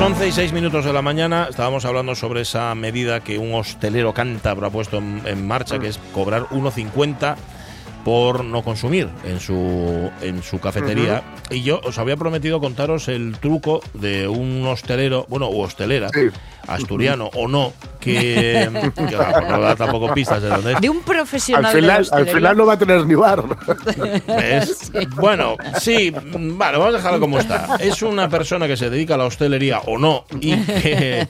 Las 11 y 6 minutos de la mañana estábamos hablando sobre esa medida que un hostelero cántabro ha puesto en, en marcha, que es cobrar 1,50 por no consumir en su, en su cafetería. Y yo os había prometido contaros el truco de un hostelero, bueno, u hostelera, Sí. asturiano o no, que, que, claro, no da tampoco pistas de dónde es. De un Al profesional de la final, al final no va a tener ni bar. ¿Ves? Bueno, sí, vale, vamos a dejarlo como está. Es una persona que se dedica a la hostelería o no y que,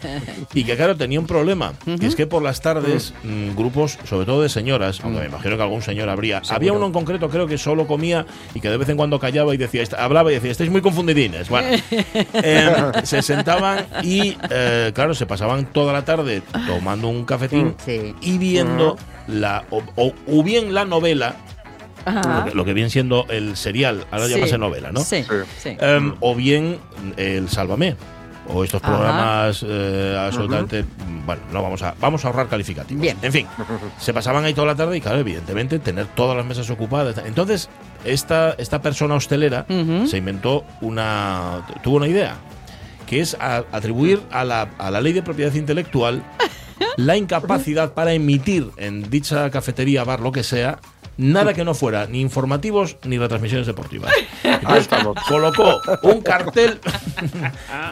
y que claro, tenía un problema. Y es que por las tardes, mm, grupos, sobre todo de señoras, aunque me imagino que algún señor habría, había uno en concreto creo que solo comía y que de vez en cuando callaba y decía, "Est- hablaba y decía, estáis muy confundidines. Bueno, em, se sentaban y, eh, claro, se pasaban toda la tarde tomando un cafetín Sí. y viendo la, o, o- o bien la novela lo que, lo que viene siendo el serial, ahora Sí. llamase novela, ¿no? Sí. Em, o bien el Sálvame. O estos programas eh, absolutamente. Bueno, no vamos a, vamos a ahorrar calificativos. Bien. En fin, se pasaban ahí toda la tarde y, claro, evidentemente, tener todas las mesas ocupadas. Entonces, esta, esta persona hostelera Ujú. se inventó una. tuvo una idea, que es a- atribuir a la, a la ley de propiedad intelectual la incapacidad para emitir en dicha cafetería, bar, lo que sea, nada que no fuera ni informativos ni retransmisiones deportivas. Entonces, colocó un cartel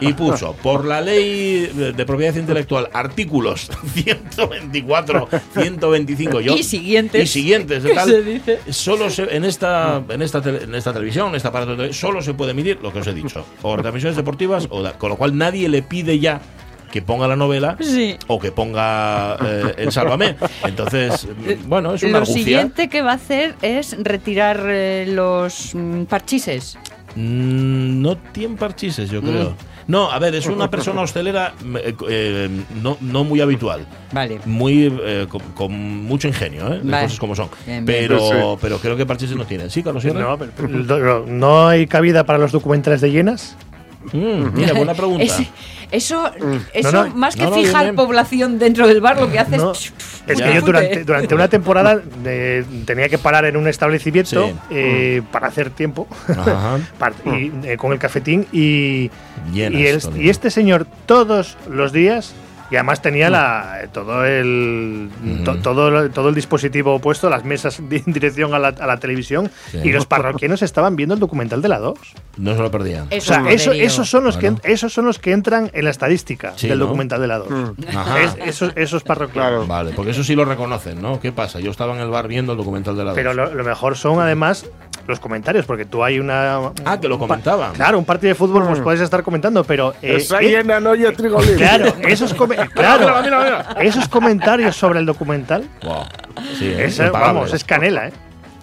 y puso, por la ley de, propiedad intelectual, artículos 124, 125 yo, Y siguientes. y siguientes de ¿Qué tal, se dice? solo se, en esta en esta tele- en esta televisión, en esta aparato solo se puede emitir lo que os he dicho, o retransmisiones deportivas, o da- con lo cual nadie le pide ya que ponga la novela Sí. o que ponga eh, el Sálvame. Entonces, mm, bueno, es una Lo argucia. siguiente que va a hacer es retirar eh, los mm, parchises. Mm, no tiene parchises, yo creo. No, a ver, es una persona hostelera mm, eh, eh, no, no muy habitual. Vale. Muy eh, con, con mucho ingenio, ¿eh? Las Vale. cosas como son. Bien, bien. Pero, Sí, pero creo que parchises no tienen. ¿Sí, Carlos Sierra? No, pero- pero no, no hay cabida para los documentales de llenas. Mm, mira, buena pregunta. Ese- eso, eso No, no, más que no, fijar población dentro del bar, lo que hace No, es. es que yo durante, durante una temporada eh, tenía que parar en un establecimiento Sí. eh, para hacer tiempo. Y, eh, con el cafetín y, Llenas, y, el- Tony. y este señor todos los días y además tenía la, todo el to- todo, todo el dispositivo puesto, las mesas en dirección a la, a la televisión Sí. y los parroquianos estaban viendo el documental de la 2. No se lo perdían. O sea, eso- esos, son los que, esos son los que entran en la estadística Sí, del ¿no? documental de la 2. Ajá. Es- esos, esos parroquianos. Claro. Vale, porque eso sí lo reconocen, ¿no? ¿Qué pasa? Yo estaba en el bar viendo el documental de la Pero dos. lo, lo mejor son además los comentarios, porque tú hay una. Ah, que lo comentaban. Claro, un partido de fútbol pues puedes estar comentando, pero. eh, Esa eh, llena no oye trigo libre. claro, esos, come- claro, esos comentarios sobre el documental, Wow. Sí, ¿eh? vamos, es canela, ¿eh?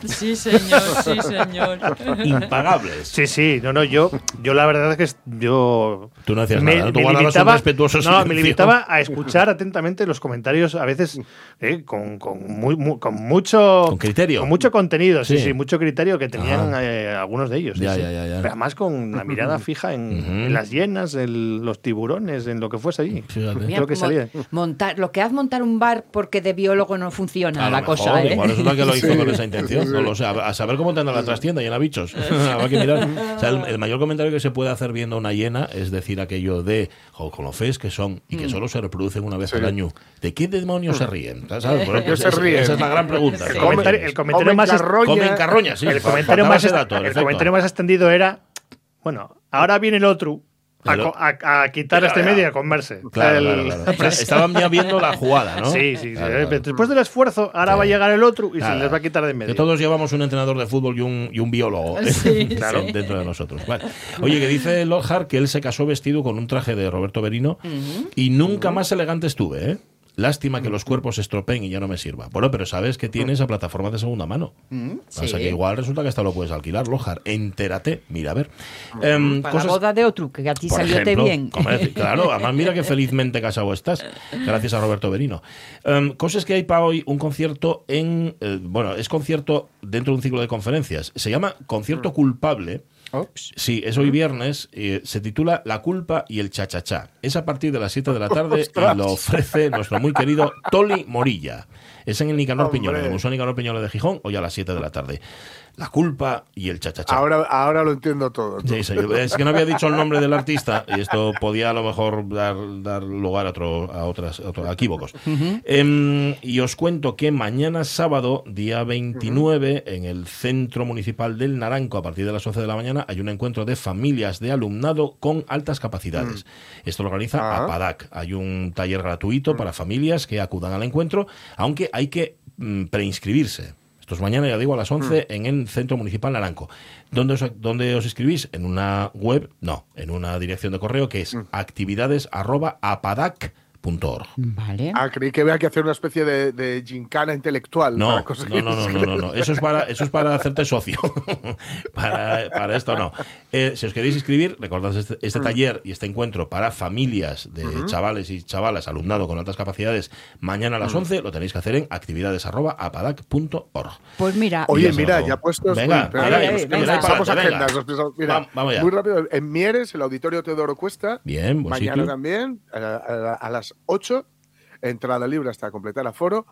Sí, señor, sí, señor. Impagables. Sí, sí, no, no, yo, yo la verdad es que es- yo. Tú no decías me, nada, ¿no? Tú me guardabas un limitaba, respetuoso no, me limitaba a escuchar atentamente los comentarios, a veces eh, con, con, muy, mu- con mucho. Con criterio. Con mucho contenido, sí, Sí. sí, mucho criterio que tenían eh, algunos de ellos. Ya, sí. ya, ya, ya. Pero además con la mirada fija en, las llenas, en los tiburones, en lo que fuese allí. Creo que salía. montar, lo que haz montar un bar porque de biólogo no funciona A la lo cosa, ¿eh? Igual resulta que lo hizo con esa intención. No. A saber cómo te anda la trastienda llena de bichos. Habrá que mirar. O sea, el, el mayor comentario que se puede hacer viendo una hiena es decir aquello de "Jo, con lo fees que son y Mm. que solo se reproducen una vez al año. ¿De qué demonios se ríen? ¿Sabes? Por ¿De qué ejemplo, se esa- ríen? Esa es la gran pregunta. El comentario, el comentario Comen más, carroña. Comen carroña, sí. el más, dato, comentario más extendido era, bueno, ahora viene el otro a, quitar este medio y a comerse. Claro, El- claro, claro. O sea, estaban ya viendo la jugada, ¿no? Sí, sí, sí. Claro, claro. Después del esfuerzo, ahora Sí. va a llegar el otro y se les va a quitar de en Que medio. todos llevamos un entrenador de fútbol y un, y un biólogo ¿eh? Sí, claro, sí. dentro de nosotros. Vale. Oye, que dice Lord Hart que él se casó vestido con un traje de Roberto Berino y nunca más elegante estuve, ¿eh? Lástima que los cuerpos se estropeen y ya no me sirva. Bueno, pero sabes que tiene esa plataforma de segunda mano. O sea que igual resulta que hasta lo puedes alquilar, Lojar. Entérate. Mira, a ver. Em, Para cosas- la boda de otro, que a ti por salió ejemplo, bien. claro, además mira que felizmente casado estás, gracias a Roberto Berino. Em, cosas que hay para hoy, un concierto en, eh, bueno, es concierto dentro de un ciclo de conferencias, se llama Concierto Culpable. Sí, es hoy viernes, eh, se titula La culpa y el chachachá. Es a partir de las 7 de la tarde y lo ofrece nuestro muy querido Toli Morilla. Es en el Nicanor. Piñoles, en el Museo Nicanor Piñoles de Gijón, hoy a las 7 de la tarde. La culpa y el chachachá. Ahora, ahora lo entiendo todo. Sí, sí, es que no había dicho el nombre del artista y esto podía a lo mejor dar, dar lugar a, otro, a otras a otros equívocos. Em, y os cuento que mañana sábado, día 29, en el Centro Municipal del Naranco, a partir de las 11 de la mañana, hay un encuentro de familias de alumnado con altas capacidades. Esto lo organiza Ah. APADAC. Hay un taller gratuito para familias que acudan al encuentro, aunque hay que mm, preinscribirse. Esto es mañana, ya digo, a las 11 en el Centro Municipal Naranco. ¿Dónde os, dónde os inscribís? En una web, no, en una dirección de correo que es Vale. Ah, creí que había que hacer una especie de, de gincana intelectual. No, para no, no, no, no, no, no. Eso es para, eso es para hacerte socio. para, para esto no. Eh, si os queréis inscribir, recordad este, este taller y este encuentro para familias de chavales y chavalas, alumnado con altas capacidades, mañana a las 11 lo tenéis que hacer en actividades.apadac.org. Pues mira, Oye, mira, ya puestos. Venga, vamos ya. muy rápido. En Mieres, el auditorio Teodoro Cuesta. Bien, buen Mañana sitio. también, a, a- a las 8, entrada libre hasta completar aforo.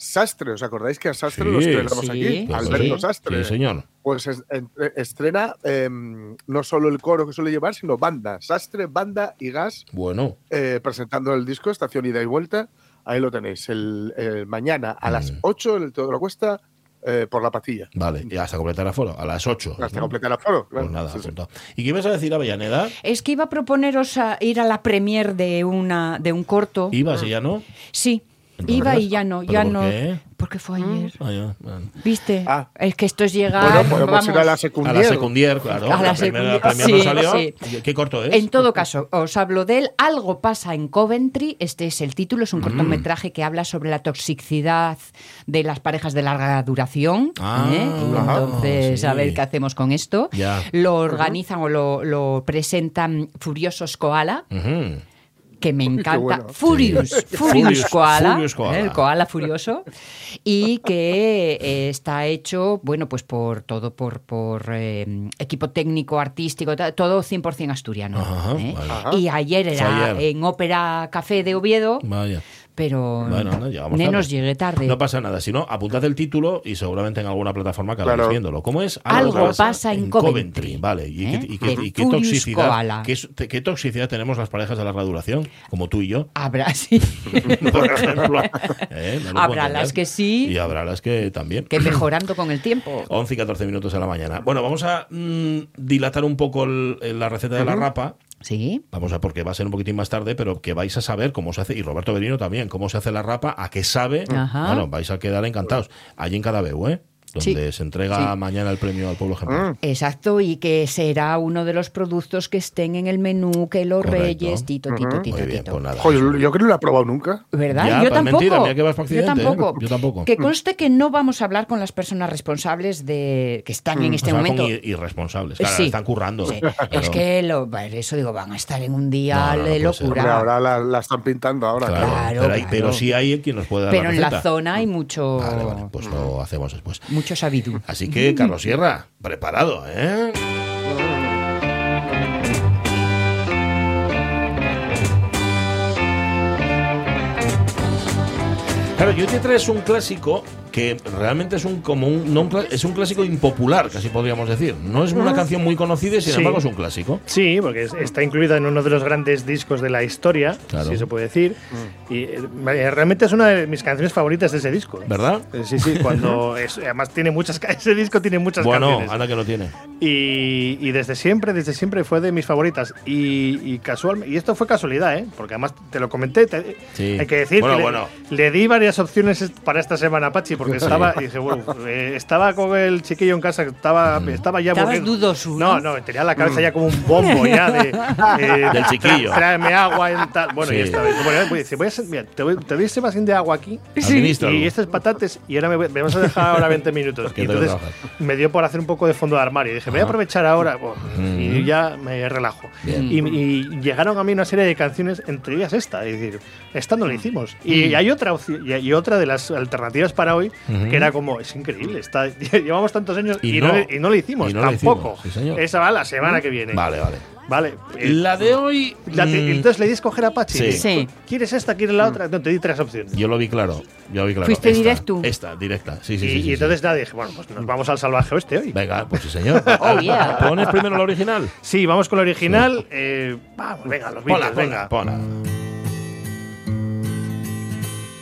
Sastre, ¿os acordáis que a Sastre Sí, lo estrenamos sí. aquí? Pues Alberto sí. Sastre. Sí, señor. Pues es- en- estrena em, no solo el coro que suele llevar, sino banda. Sastre, banda y gas Bueno, eh, presentando el disco Estación Ida y Vuelta. Ahí lo tenéis. El, el mañana a las 8 en el Teodoro Cuesta eh, por la patilla. vale, y hasta completar aforo, a las 8. Hasta completar aforo. claro. Pues nada, Sí. ¿Y qué ibas a decir, Avellaneda? es que iba a proponeros a ir a la premier de una de un corto. ¿Ibas y ya no? Sí, iba y ya no, ¿pero ya por no. qué? Porque fue ayer. Ah, ya, bueno. ¿Viste? Ah. Es que esto es llegar. Bueno, podemos vamos. ir a la A secundier. la secundier, claro. A la secundier. no salió. sí. ¿Qué corto es? En todo caso, os hablo de él. Algo pasa en Coventry. Este es el título. Mm. Es un cortometraje que habla sobre la toxicidad de las parejas de larga duración. Ah, ¿eh? Y ajá, entonces, sí. a ver qué hacemos con esto. Ya. Lo organizan o lo, lo presentan Furiosos Koala. Ujú. Que me encanta. bueno. Furious, Sí. Furious Koala, Furious Koala. ¿eh? el koala furioso, y que eh, está hecho, bueno, pues por todo, por, por eh, equipo técnico, artístico, todo 100% asturiano. Ajá, vale. Ajá. Y ayer era ayer. en Ópera Café de Oviedo, Vaya. Pero Bueno, no, llegamos nenos tarde. llegué tarde. No pasa nada, si no, apuntad el título y seguramente en alguna plataforma acabaréis Claro. viéndolo. ¿Cómo es? Algo pasa en Coventry. Vale. ¿Y, ¿Eh? qué, y qué- De y qué Furious toxicidad? ¿qué, toxicidad tenemos las parejas de larga duración? Como tú y yo. Habrá, sí, Por ejemplo. ¿Eh? No habrá las que sí, Y habrá las que también. que mejorando con el tiempo. 11 y 14 minutos a la mañana. Bueno, vamos a mm, dilatar un poco el- la receta de la rapa. Sí. Vamos a, porque va a ser un poquitín más tarde, pero que vais a saber cómo se hace, y Roberto Berino también, cómo se hace la rapa, a qué sabe. Ajá. Bueno, vais a quedar encantados. Allí en Cadabeu, ¿eh? Donde Sí. se entrega Sí. mañana el premio al pueblo ejemplar. Exacto, y que será uno de los productos que estén en el menú, que los Correcto. reyes, tito, tito, tito, Muy bien, tito. pues nada. Joder, yo creo que no lo he probado nunca. ¿Verdad? Ya, yo pues tampoco. mentira, mira que vas yo ¿eh? tampoco. Yo tampoco. Que conste que no vamos a hablar con las personas responsables de que están en este O sea, momento. con ir- irresponsables. Claro, Sí. están currando. Sí. Pero- Es que lo, eso digo, van a estar en un día No, no, no de ser. locura. Hombre, ahora la, la están pintando ahora. Claro, Claro, pero, hay- claro. pero sí hay quien nos puede dar Pero la en la zona hay mucho, Vale, vale, pues lo hacemos después. Mucho sabidú. Así que, Carlos Sierra, preparado, ¿eh? Claro, yo te traes un clásico que realmente es un como un, no un es un clásico impopular, casi podríamos decir. No es una canción muy conocida y sin Sí. embargo es un clásico. Sí, porque es- está incluida en uno de los grandes discos de la historia, Claro. si se puede decir. Y eh, realmente es una de mis canciones favoritas de ese disco. ¿Verdad? Eh, Sí, sí, cuando es- además tiene muchas ese disco tiene muchas Bueno, canciones. anda que no tiene. Y, y desde siempre, desde siempre fue de mis favoritas. Y, y casual, y esto fue casualidad, ¿eh? Porque además te lo comenté. te- Sí. Hay que decir Bueno, que le- bueno. le, di varias opciones para esta semana, Pachi, porque porque estaba, y dije, bueno, eh, estaba con el chiquillo en casa, estaba, estaba ya Estabas dudoso, No, ¿no? tenía la cabeza ya como un bombo ya de, eh, Del chiquillo. Tráeme agua en tal. Bueno, Sí. y esta vez. Bueno, voy a decir, voy a ser- mira, te, voy, te doy ese vasín de agua aquí. Administralo. Y estas patatas, y ahora me, voy- me vas a dejar ahora 20 minutos. Y entonces me dio por hacer un poco de fondo de armario. Y dije, voy a aprovechar ahora. bueno, Y ya me relajo. Y, y llegaron a mí una serie de canciones, entre ellas esta. Es decir, esta no la hicimos. Y hay otra opción, y, y otra de las alternativas para hoy, que era como, es increíble. Está, llevamos tantos años y, Y no, no. le- y no la hicimos, Y no la tampoco. hicimos, sí, señor. Esa va la semana que viene. Vale, vale. Vale. eh, La de hoy. la te- mm, entonces le di a escoger a Pachi. Sí. Sí. ¿Quieres esta? ¿Quieres la otra? No, te di tres opciones. Yo lo vi claro. Yo lo vi claro. Fuiste Esta, directo. Esta, directa. Sí, sí, y, sí. sí, y entonces sí. nada, dije, bueno, pues nos vamos al salvaje oeste hoy. Venga, pues sí, señor. Oh, yeah. ¿Pones primero la original? Sí, vamos con la original. eh, vamos, venga, los Beatles, ponla, venga. ponla.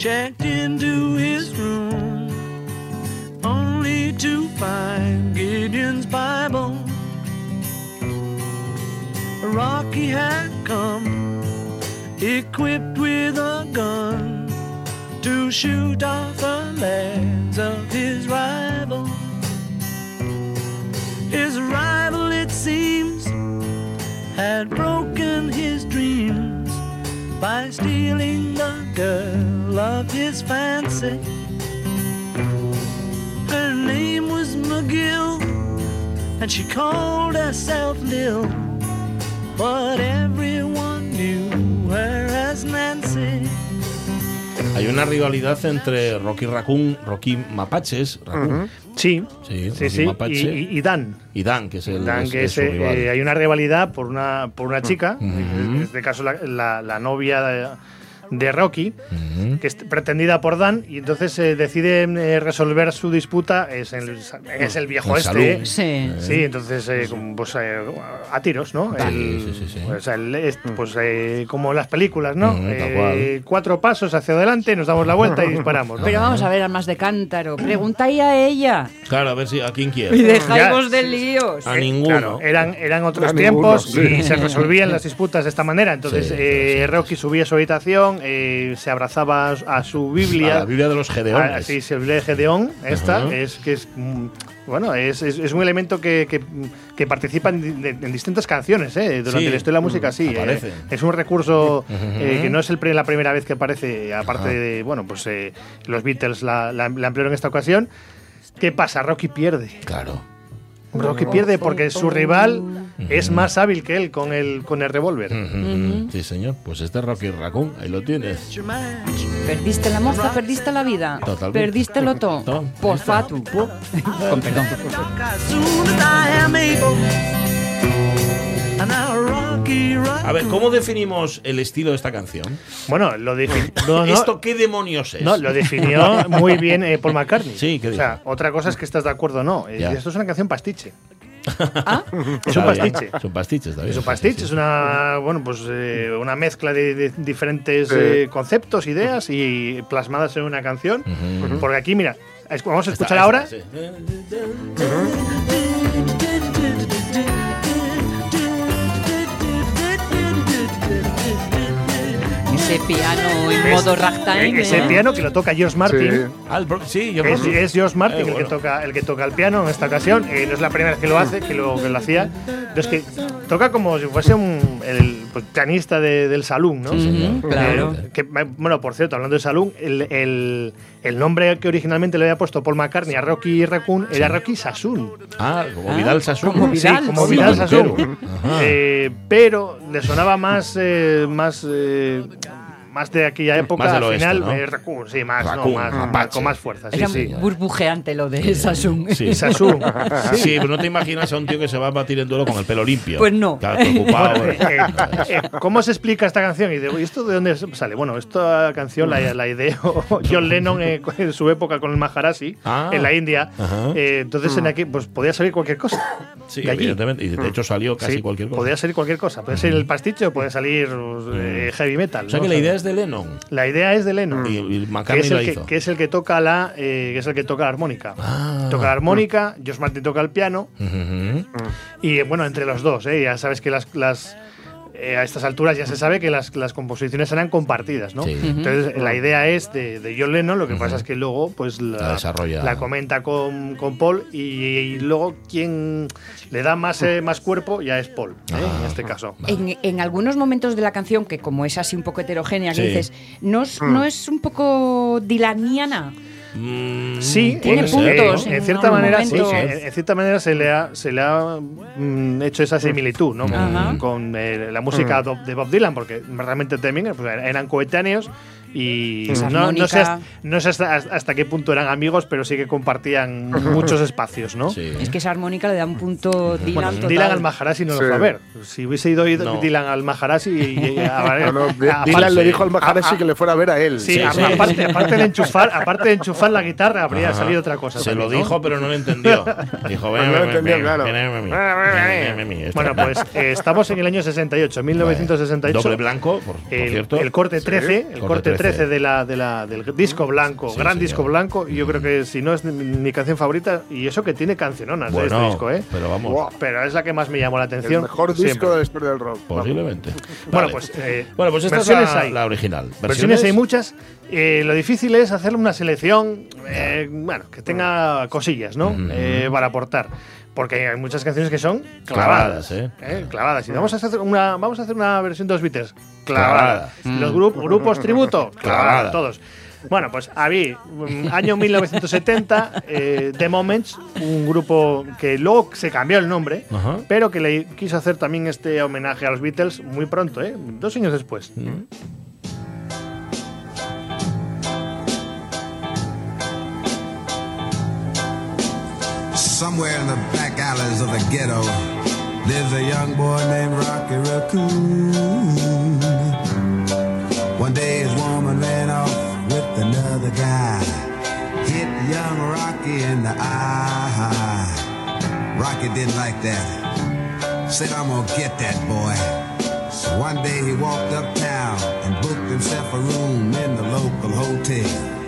checked into his room only to find Gideon's Bible. Rocky had come equipped with a gun to shoot off the legs of his rival. His rival, it seems, had broken his dreams by stealing the girl of his fancy. Her name was McGill, and she called herself Lil, but everyone Hay una rivalidad entre Rocky Raccoon, Rocky Mapaches, Raccoon, Sí, Sí, sí, Rocky sí. Mapache. Y, Dan. y Dan, que es el Dan, es- que es su es, eh, hay una rivalidad por una, por una chica, en este caso la, la- la novia de, de Rocky, que es pretendida por Dan, y entonces eh, deciden eh, resolver su disputa, es el, es el viejo El este. Sí. Sí, entonces eh, como, pues, eh, a tiros, ¿no? Sí, El- sí, sí, sí. Pues, el- es- pues, eh, como las películas, ¿no? Eh, cuatro pasos hacia adelante, nos damos la vuelta y disparamos. ¿no? Pero vamos a ver, armas de cántaro. Preguntáis a ella. Claro, a ver si a quién Y quiere. dejáis Ya, de líos. A ninguno. Claro, eran, eran otros A ninguno, tiempos sí. y se resolvían las disputas de esta manera. Entonces, Sí, eh, Rocky subía a su habitación, eh, se abrazaba a, a su Biblia. A la Biblia de los Gedeones. Ah, sí, se Biblia de Gedeón, esta, es que es. mm, Bueno, es, es- es un elemento que, que- que participa en, de- en distintas canciones, ¿eh? Durante Sí. la historia de la música, sí. eh, es un recurso eh, que no es el, la primera vez que aparece, aparte de, bueno, pues eh, los Beatles la, la- la emplearon en esta ocasión. ¿Qué pasa? Rocky pierde. Claro. Rocky pierde porque su rival es más hábil que él con el, con el revólver. Ujú. Sí, señor. Pues este es Rocky Raccoon. Ahí lo tienes. Perdiste la moza, perdiste la vida. Totalmente. Perdiste lo todo. Todo. Por fatu. Con perdón. A ver, ¿cómo definimos el estilo de esta canción? Bueno, lo definió. No, no, ¿Esto qué demonios es? no, lo definió muy bien eh, Paul McCartney. Sí, ¿qué O sea, otra cosa es que estás de acuerdo o no. Ya. Esto es una canción pastiche. Ah, Es un pastiche. Es un pastiche, está bien. Es un pastiche, sí, es una bueno pues eh, una mezcla de, de diferentes Sí. eh, conceptos, ideas y plasmadas en una canción. Porque aquí, mira, vamos a escuchar esta, ahora. sí. Ese piano en modo ragtime. Ese ¿eh? piano que lo toca George Martin. Sí. Ah, sí, Es, es George Martin Eh, el, que bueno. toca, el que toca el piano en esta ocasión. Eh, no es la primera vez que lo hace, que lo, que lo hacía. Pero es que toca como si fuese un, el pues, pianista de- del salón, ¿no? Ujú, claro. Eh, que, bueno, por cierto, hablando de salón, el, el- el nombre que originalmente le había puesto Paul McCartney a Rocky Raccoon era Rocky Sassoon. Ah, como Ah, Vidal Sassoon. como Vidal, sí, como sí. Vidal. Sassoon. Eh, pero le sonaba más, eh, más, eh, más de aquella época, Más del al oeste, final, ¿no? eh, Raccoon, sí, más, no, con más fuerza. Sí, Era sí. burbujeante lo de Samsung. Sí. Sasu. Sí, pero no te imaginas a un tío que se va a batir en duelo con el pelo limpio. Pues no. Claro, preocupado. Eh, eh, ¿Cómo se explica esta canción? Y digo, ¿y esto de dónde sale? Bueno, esta canción la, la ideó John Lennon eh, en su época con el Maharashi Ah. en la India. Eh, entonces en aquí pues podía salir cualquier cosa. Sí, de allí. evidentemente. Y de hecho salió casi Sí, cualquier cosa. Podía salir cualquier cosa. Puede ser el pastiche o puede salir eh, heavy metal. o sea ¿no? que la idea es de Lennon. La idea es de Lennon. Y, y Que es, la el que, hizo. que es el que toca la eh, que es el que toca la armónica. Ah. Toca la armónica, Josh Martin toca el piano y bueno, entre los dos, ¿eh? ya sabes que las, las eh, a estas alturas ya se sabe que las, las composiciones eran compartidas, ¿no? Sí. Entonces la idea es de, de John Lennon, lo que pasa es que luego pues la, La desarrolla. la comenta con, con Paul y, y luego quien le da más, eh, más cuerpo ya es Paul, ¿eh? Ah, en este caso. En, en algunos momentos de la canción, que como es así un poco heterogénea, que Sí. dices, ¿no es, ¿no es un poco dilaniana? Mm, Sí, Tiene puntos eh, en en, cierta manera, sí, en, en cierta manera se le ha, se le ha mm, hecho esa similitud, ¿no? Ajá. Con eh, la música do- de Bob Dylan, porque realmente también pues, eran coetáneos y no, no sé, hasta, no sé hasta, hasta qué punto eran amigos, pero sí que compartían muchos espacios, ¿no? Sí. Es que esa armónica le da un punto Dylan Bueno, total. Dylan al Maharashi no Sí. lo fue a ver. Si hubiese ido No. Dylan al Maharashi y, y- a- No, no, a- Dylan le sí. dijo al Maharashi Ah, que le fuera a ver a él. Sí, Sí, a- sí. aparte, aparte de enchufar, aparte de enchufar la guitarra, habría Ajá. salido otra cosa. Se lo también, ¿no? dijo, pero no lo entendió. Dijo, ven, No lo ven, entendió, ven, claro. ven, ven, ven, ven, ven, ven, ven, Bueno, pues eh, estamos en el año 68, 1968. Doble blanco, por, por El, cierto. el corte 13, el Corte corte 13, 13 de la, de la, del disco blanco, Sí, gran señor. disco blanco, y yo creo que si no es mi, canción favorita, y eso que tiene canciononas de Bueno, este disco, ¿eh? pero vamos, Buah, Pero es la que más me llamó la el atención. mejor disco siempre. de la historia del rock. posiblemente. Bueno, Vale. pues, eh, bueno, pues esta es versiones la, hay. la original. Versiones hay muchas. Eh, lo difícil es hacer una selección, eh, bueno, que tenga cosillas, ¿no? Ujú. Eh, para aportar. Porque hay muchas canciones que son Clavadas, clavadas. ¿eh? ¿eh? Clavadas. Y vamos a hacer una, vamos a hacer una versión de los Beatles. Clavada. Clavada. Los grup- grupos tributo. Clavada. Todos. Bueno, pues había mm, año 1970, eh, The Moments, un grupo que luego se cambió el nombre, pero que le quiso hacer también este homenaje a los Beatles muy pronto, ¿eh? dos años después. Mm. Somewhere in the back alleys of the ghetto lives a young boy named Rocky Raccoon. One day his woman ran off with another guy. Hit young Rocky in the eye. Rocky didn't like that. Said, I'm gonna get that boy. So one day he walked uptown and booked himself a room in the local hotel.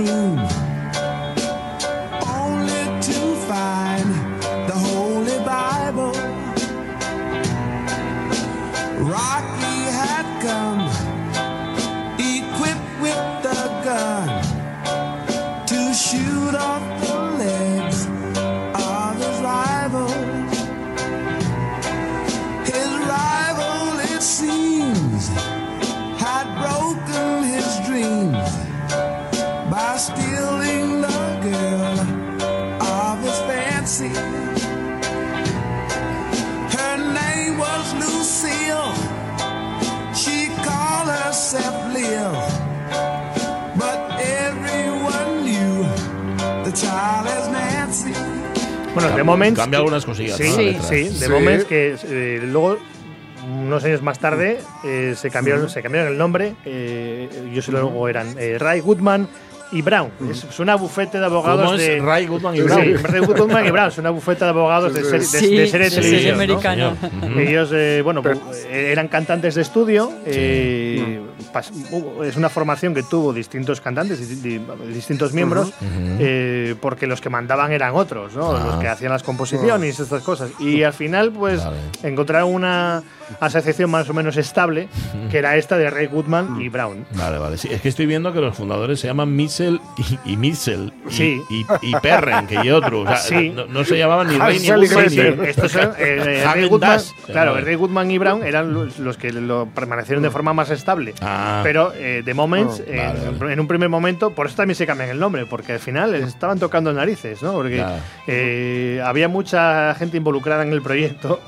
Room Bueno, The Moments. Cambia algunas cosillas. Sí, ¿no? sí, sí, The Sí. Moments que eh, luego unos años más tarde eh, se cambiaron se cambiaron el nombre eh, ellos luego eran eh, Ray Goodman y Brown es, es una bufete de abogados ¿Cómo es de Ray Goodman y Sí, Brown? Ray Goodman y Brown es una bufeta de abogados de, serie- de, Sí, de serie de de serie televisión ¿no? americana. Señor. Ujú. Ellos, eh, bueno, Pero- eran cantantes de estudio. eh, es una formación que tuvo distintos cantantes, di- distintos miembros, eh, porque los que mandaban eran otros, ¿no? Ah. Los que hacían las composiciones y estas cosas. Y al final, pues, Vale. encontraron una asociación más o menos estable, que era esta de Ray Goodman y Brown. Vale, vale. Sí, es que estoy viendo que los fundadores se llaman. Hassel y, y Mitchell. Y, Sí. Y, y Perren, que y otro. O sea, Sí. no, no se llamaban ni Rey ni y ni- estos son, eh, Ray Goodman, claro. Ray Goodman y Brown eran los, los que lo permanecieron de forma más estable. Ah. Pero eh, The Moments, Oh, en, vale, vale. en un primer momento, por eso también se cambian el nombre, porque al final les estaban tocando narices, ¿no? Porque Claro. eh, había mucha gente involucrada en el proyecto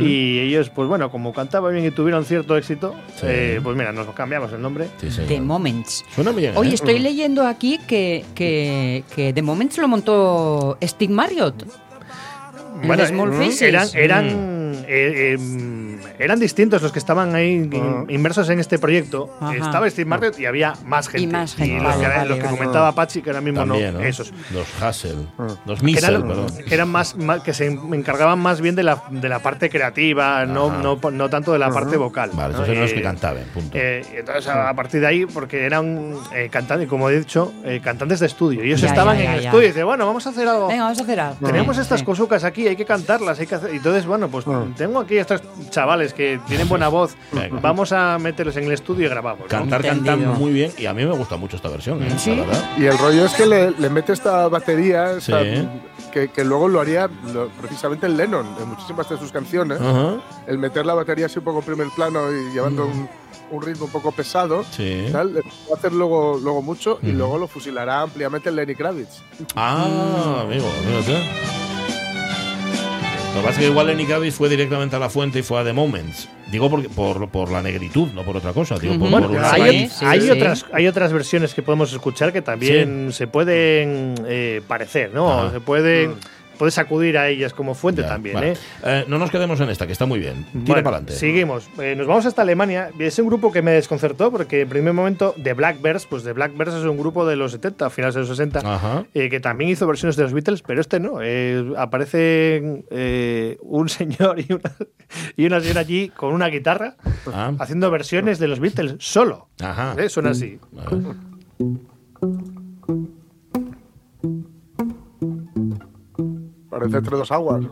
y ellos, pues bueno, como cantaban bien y tuvieron cierto éxito, Sí. eh, pues mira, nos cambiamos el nombre. Sí. The Moments. Suena bien. Oye, ¿eh? estoy leyendo aquí que, que, que The Moments lo montó Steve Marriott. De Small eh, Faces. eran, eran, eh, eh, eran distintos los que estaban ahí in- inmersos en este proyecto. Ajá. Estaba Steve Marriott y había más gente. Y más gente, los vale, que, vale, los que vale. comentaba Pachi, que ahora mismo También, no, ¿no? esos. Los Hassel. Los Que Mitchell, eran, perdón. que eran más, más- que se encargaban más bien de la, de la parte creativa, no, no, no tanto de la parte vocal. Vale, ¿no? esos eran los que Eh, cantaban, punto. eh, entonces, a partir de ahí, porque eran eh, cantantes, como he dicho, eh, cantantes de estudio. Y ellos Ya, estaban ya, en el ya. estudio y dicen, bueno, vamos a hacer algo. Venga, vamos a hacer algo. Tenemos Sí, estas sí. cosucas aquí, hay que cantarlas, hay que hacer. Entonces, bueno, pues Ah. tengo aquí estos chavales que tienen buena voz. Venga. Vamos a meterlos en el estudio y grabamos. ¿no? Cantar cantan muy bien y a mí me gusta mucho esta versión, ¿eh? Sí. La verdad. Y el rollo es que le, le mete esta batería esta- Sí. que, que luego lo haría lo- precisamente el Lennon en muchísimas de sus canciones. Ajá. El meter la batería así un poco en primer plano y llevando un, un ritmo un poco pesado. Sí. Tal, va a hacer luego, luego mucho y Ujú. luego lo fusilará ampliamente el Lenny Kravitz. Ah, amigo, fíjate. Lo que pasa es que igual Lenny Kravitz fue directamente a la fuente y fue a The Moments. Digo porque, por, por la negritud, no por otra cosa. Digo, por. Bueno, por una hay, raíz. sí, hay sí. otras, hay otras versiones que podemos escuchar que también se pueden eh, parecer, ¿no? Ajá. Se pueden, puedes acudir a ellas como fuente Ya, también, vale. ¿eh? Eh, No nos quedemos en esta, que está muy bien. Tira Bueno, para adelante. Seguimos. Eh, nos vamos hasta Alemania. Es un grupo que me desconcertó porque en primer momento The Blackbirds, pues The Blackbirds es un grupo de los 70, finales de los 60, Ajá. eh, que también hizo versiones de los Beatles, pero este no. Aparece un señor y una, y una señora allí con una guitarra Ah. haciendo versiones de los Beatles solo. Ajá. Suena así. A ver. Parece entre dos aguas.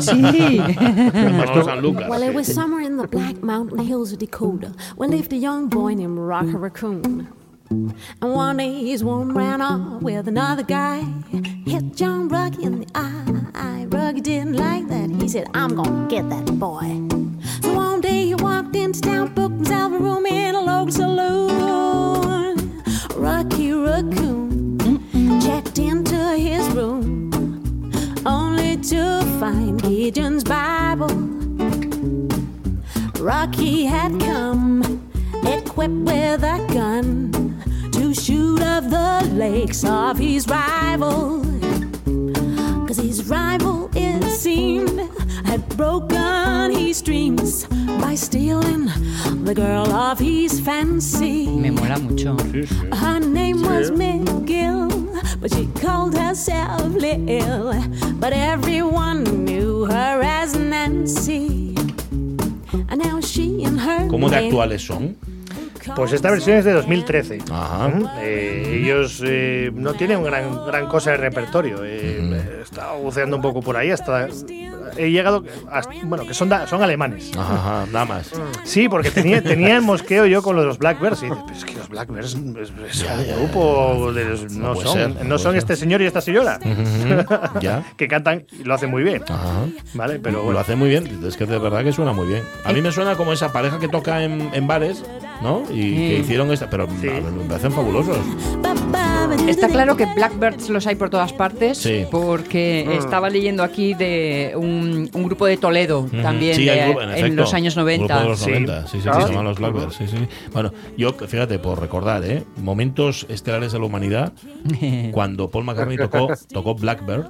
Sí. San Lucas. Well, it was summer in the Black Mountain Hills of Dakota when lived a young boy named Rocky Raccoon. And one day his woman ran off with another guy. Hit John Rocky in the eye. Rocky didn't like that. He said, I'm gonna get that boy. So one day he walked into town, booked himself a room in a local saloon. Rocky Raccoon checked into his room only to find Gideon's Bible. Rocky had come equipped with a gun to shoot off the lakes of his rival. Cause his rival, it seemed, had broken his dreams by stealing the girl of his fancy. Me mola mucho. Her name was McGill, but she called herself Lil. But everyone knew her as Nancy. And now she and her ¿Cómo de actuales son? Pues esta versión es de 2013. Ajá. Ujú. Eh, ellos eh, no tienen gran, gran cosa de repertorio. Eh, He estado buceando un poco por ahí hasta. He llegado. hasta- bueno, que son, da- son alemanes. Ajá, más. Sí, porque tenía, tenía el mosqueo yo con lo de los Blackbirds. Y dices, pero es que los Blackbirds es, un grupo. de los- No son, ser, no son este señor y esta señora. Ya. que cantan y lo hacen muy bien. Ajá. ¿Vale? Pero Lo bueno. hace muy bien, es que de verdad que suena muy bien. A mí me suena como esa pareja que toca en, en bares, ¿no? Y que hicieron esta, pero Sí. a ver, me parecen fabulosos. Está claro que Blackbirds los hay por todas partes, Sí. porque estaba leyendo aquí de un, un grupo de Toledo también Sí, de- grupo- en, los años Grupo 90. de los Sí. 90, sí, sí, sí, Ah. se llaman los Blackbirds, sí, sí. Bueno, yo, fíjate, por recordar, ¿eh? Momentos estelares de la humanidad, cuando Paul McCartney tocó, tocó Blackbird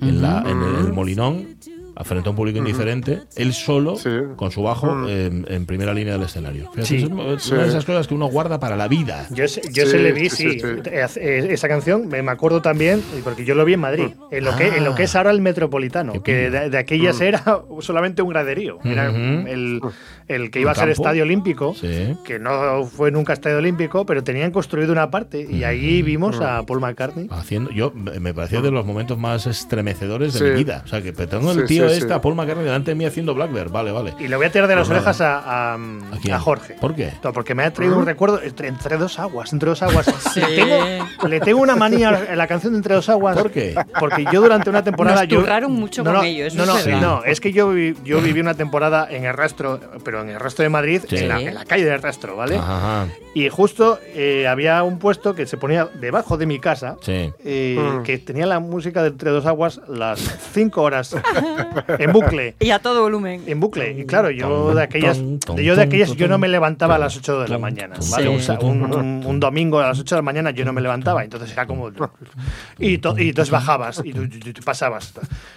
en, la, en el Molinón, frente a un público indiferente, él solo, Sí. con su bajo, en, en primera línea del escenario. Fíjate, Sí. es una Sí. de esas cosas que uno guarda para la vida. Yo, se- yo Sí, se le vi, sí, sí. sí, sí. Eh, eh, Esa canción me me acuerdo también, porque yo lo vi en Madrid, en lo, que, en lo que es ahora el Metropolitano, que de, de aquellas era solamente un graderío. Era el, el que iba a ser campo. Estadio Olímpico, Sí. que no fue nunca Estadio Olímpico, pero tenían construido una parte y allí vimos a Paul McCartney. Haciendo, yo me pareció de los momentos más estremecedores de Sí. mi vida. O sea, que tengo el Sí, tío Sí, este sí. a Paul McCartney delante de mí haciendo Blackbird. Vale, vale. Y le voy a tirar de las Pues orejas a, a, ¿A quién? a Jorge. ¿Por qué? No, porque me ha traído un recuerdo entre, entre dos aguas, entre dos aguas. Le, tengo, le tengo una manía a la canción de Entre dos aguas. ¿Por qué? Porque yo durante una temporada. Nos yo, mucho no, con no, ello, eso No, es no, no, es que yo, vi- yo viví una temporada en el rastro, pero en el rastro de Madrid, Sí. en, la, en la calle del rastro, ¿vale? Ajá. Y justo eh, había un puesto que se ponía debajo de mi casa. Sí. eh, Mm. que tenía la música de Entre dos aguas las cinco horas en bucle. Y a todo volumen. En bucle. Y claro, yo de aquellas, yo de aquellas, yo no me levantaba a las 8 de la mañana. ¿vale? tom, O sea, un, un- domingo a las 8 de la mañana yo no me levantaba. Entonces era como. Y, to- y entonces bajabas y tú, tú- tú pasabas.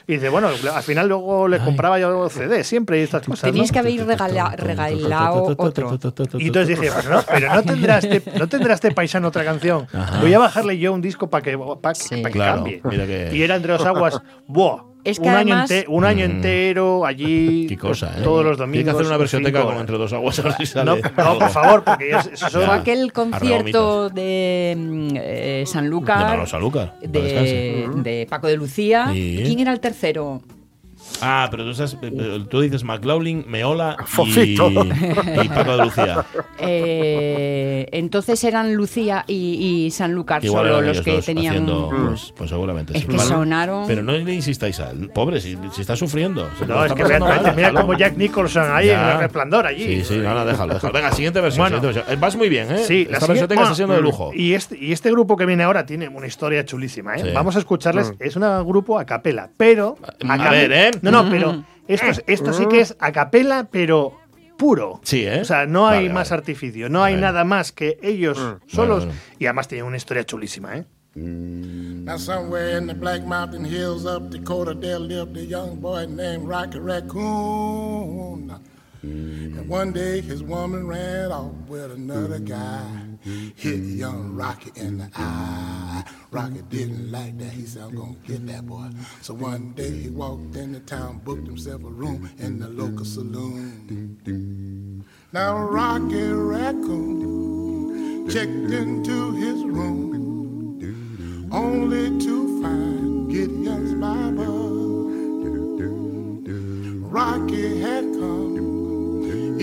Y dice, bueno, al final luego le compraba yo CD siempre y estas cosas. Tenías ¿no? que haber regala- regalado otro. Y entonces dije, pero no, pero no tendrá este, no tendrá este paisano otra canción. Voy a bajarle yo un disco para que, pa- Sí. pa que Claro, cambie. mira que- Y era entre dos aguas. ¡Buah! Es que un, además- año ente- un año Mm. entero allí. Qué cosa, ¿eh? Todos los domingos. Tiene que hacer una versioteca cinco con horas. Entre dos aguas a si sale. No, no, por favor, porque ya- eso Ya. Aquel concierto de eh, De Sanlúcar. Para de, de Paco de Lucía. ¿Quién era el tercero? Ah, pero tú, estás- eh, tú dices McLaughlin, Meola y, y Paco de Lucía. Eh, entonces eran Lucía y, y Sanlúcar Igual solo eran los ellos que dos tenían. haciendo, pues, pues seguramente Es sí. que sonaron- Pero no le insistáis a él. Pobre, si, si está sufriendo. se lo No, es está que mira, pasando mal, mira déjalo. como Jack Nicholson ahí Ya. en el resplandor allí. Sí, sí, no, no, déjalo, déjalo. Venga, siguiente versión. Bueno. siguiente versión. Eh, Vas muy bien, ¿eh? Sí, la Esta siguiente- está bueno, siendo de lujo. Y este, y este grupo que viene ahora tiene una historia chulísima. ¿eh? Sí. Vamos a escucharles. Es un grupo a capela, pero. A cape- ver, ¿eh? No, no, pero esto, es- esto sí que es a capela, pero puro. Sí, ¿eh? O sea, no hay Vale, más vale. artificio, no hay nada más que ellos solos. bueno. Y además tienen una historia chulísima, ¿eh? Now somewhere in the Black Mountain Hills of Dakota, there lived a young boy named Rocky Raccoon. And one day his woman ran off with another guy. Hit young Rocky in the eye. Rocky didn't like that. He said, I'm gonna get that boy. So one day he walked into town, booked himself a room in the local saloon. Now Rocky Raccoon checked into his room only to find Gideon's Bible. Rocky had come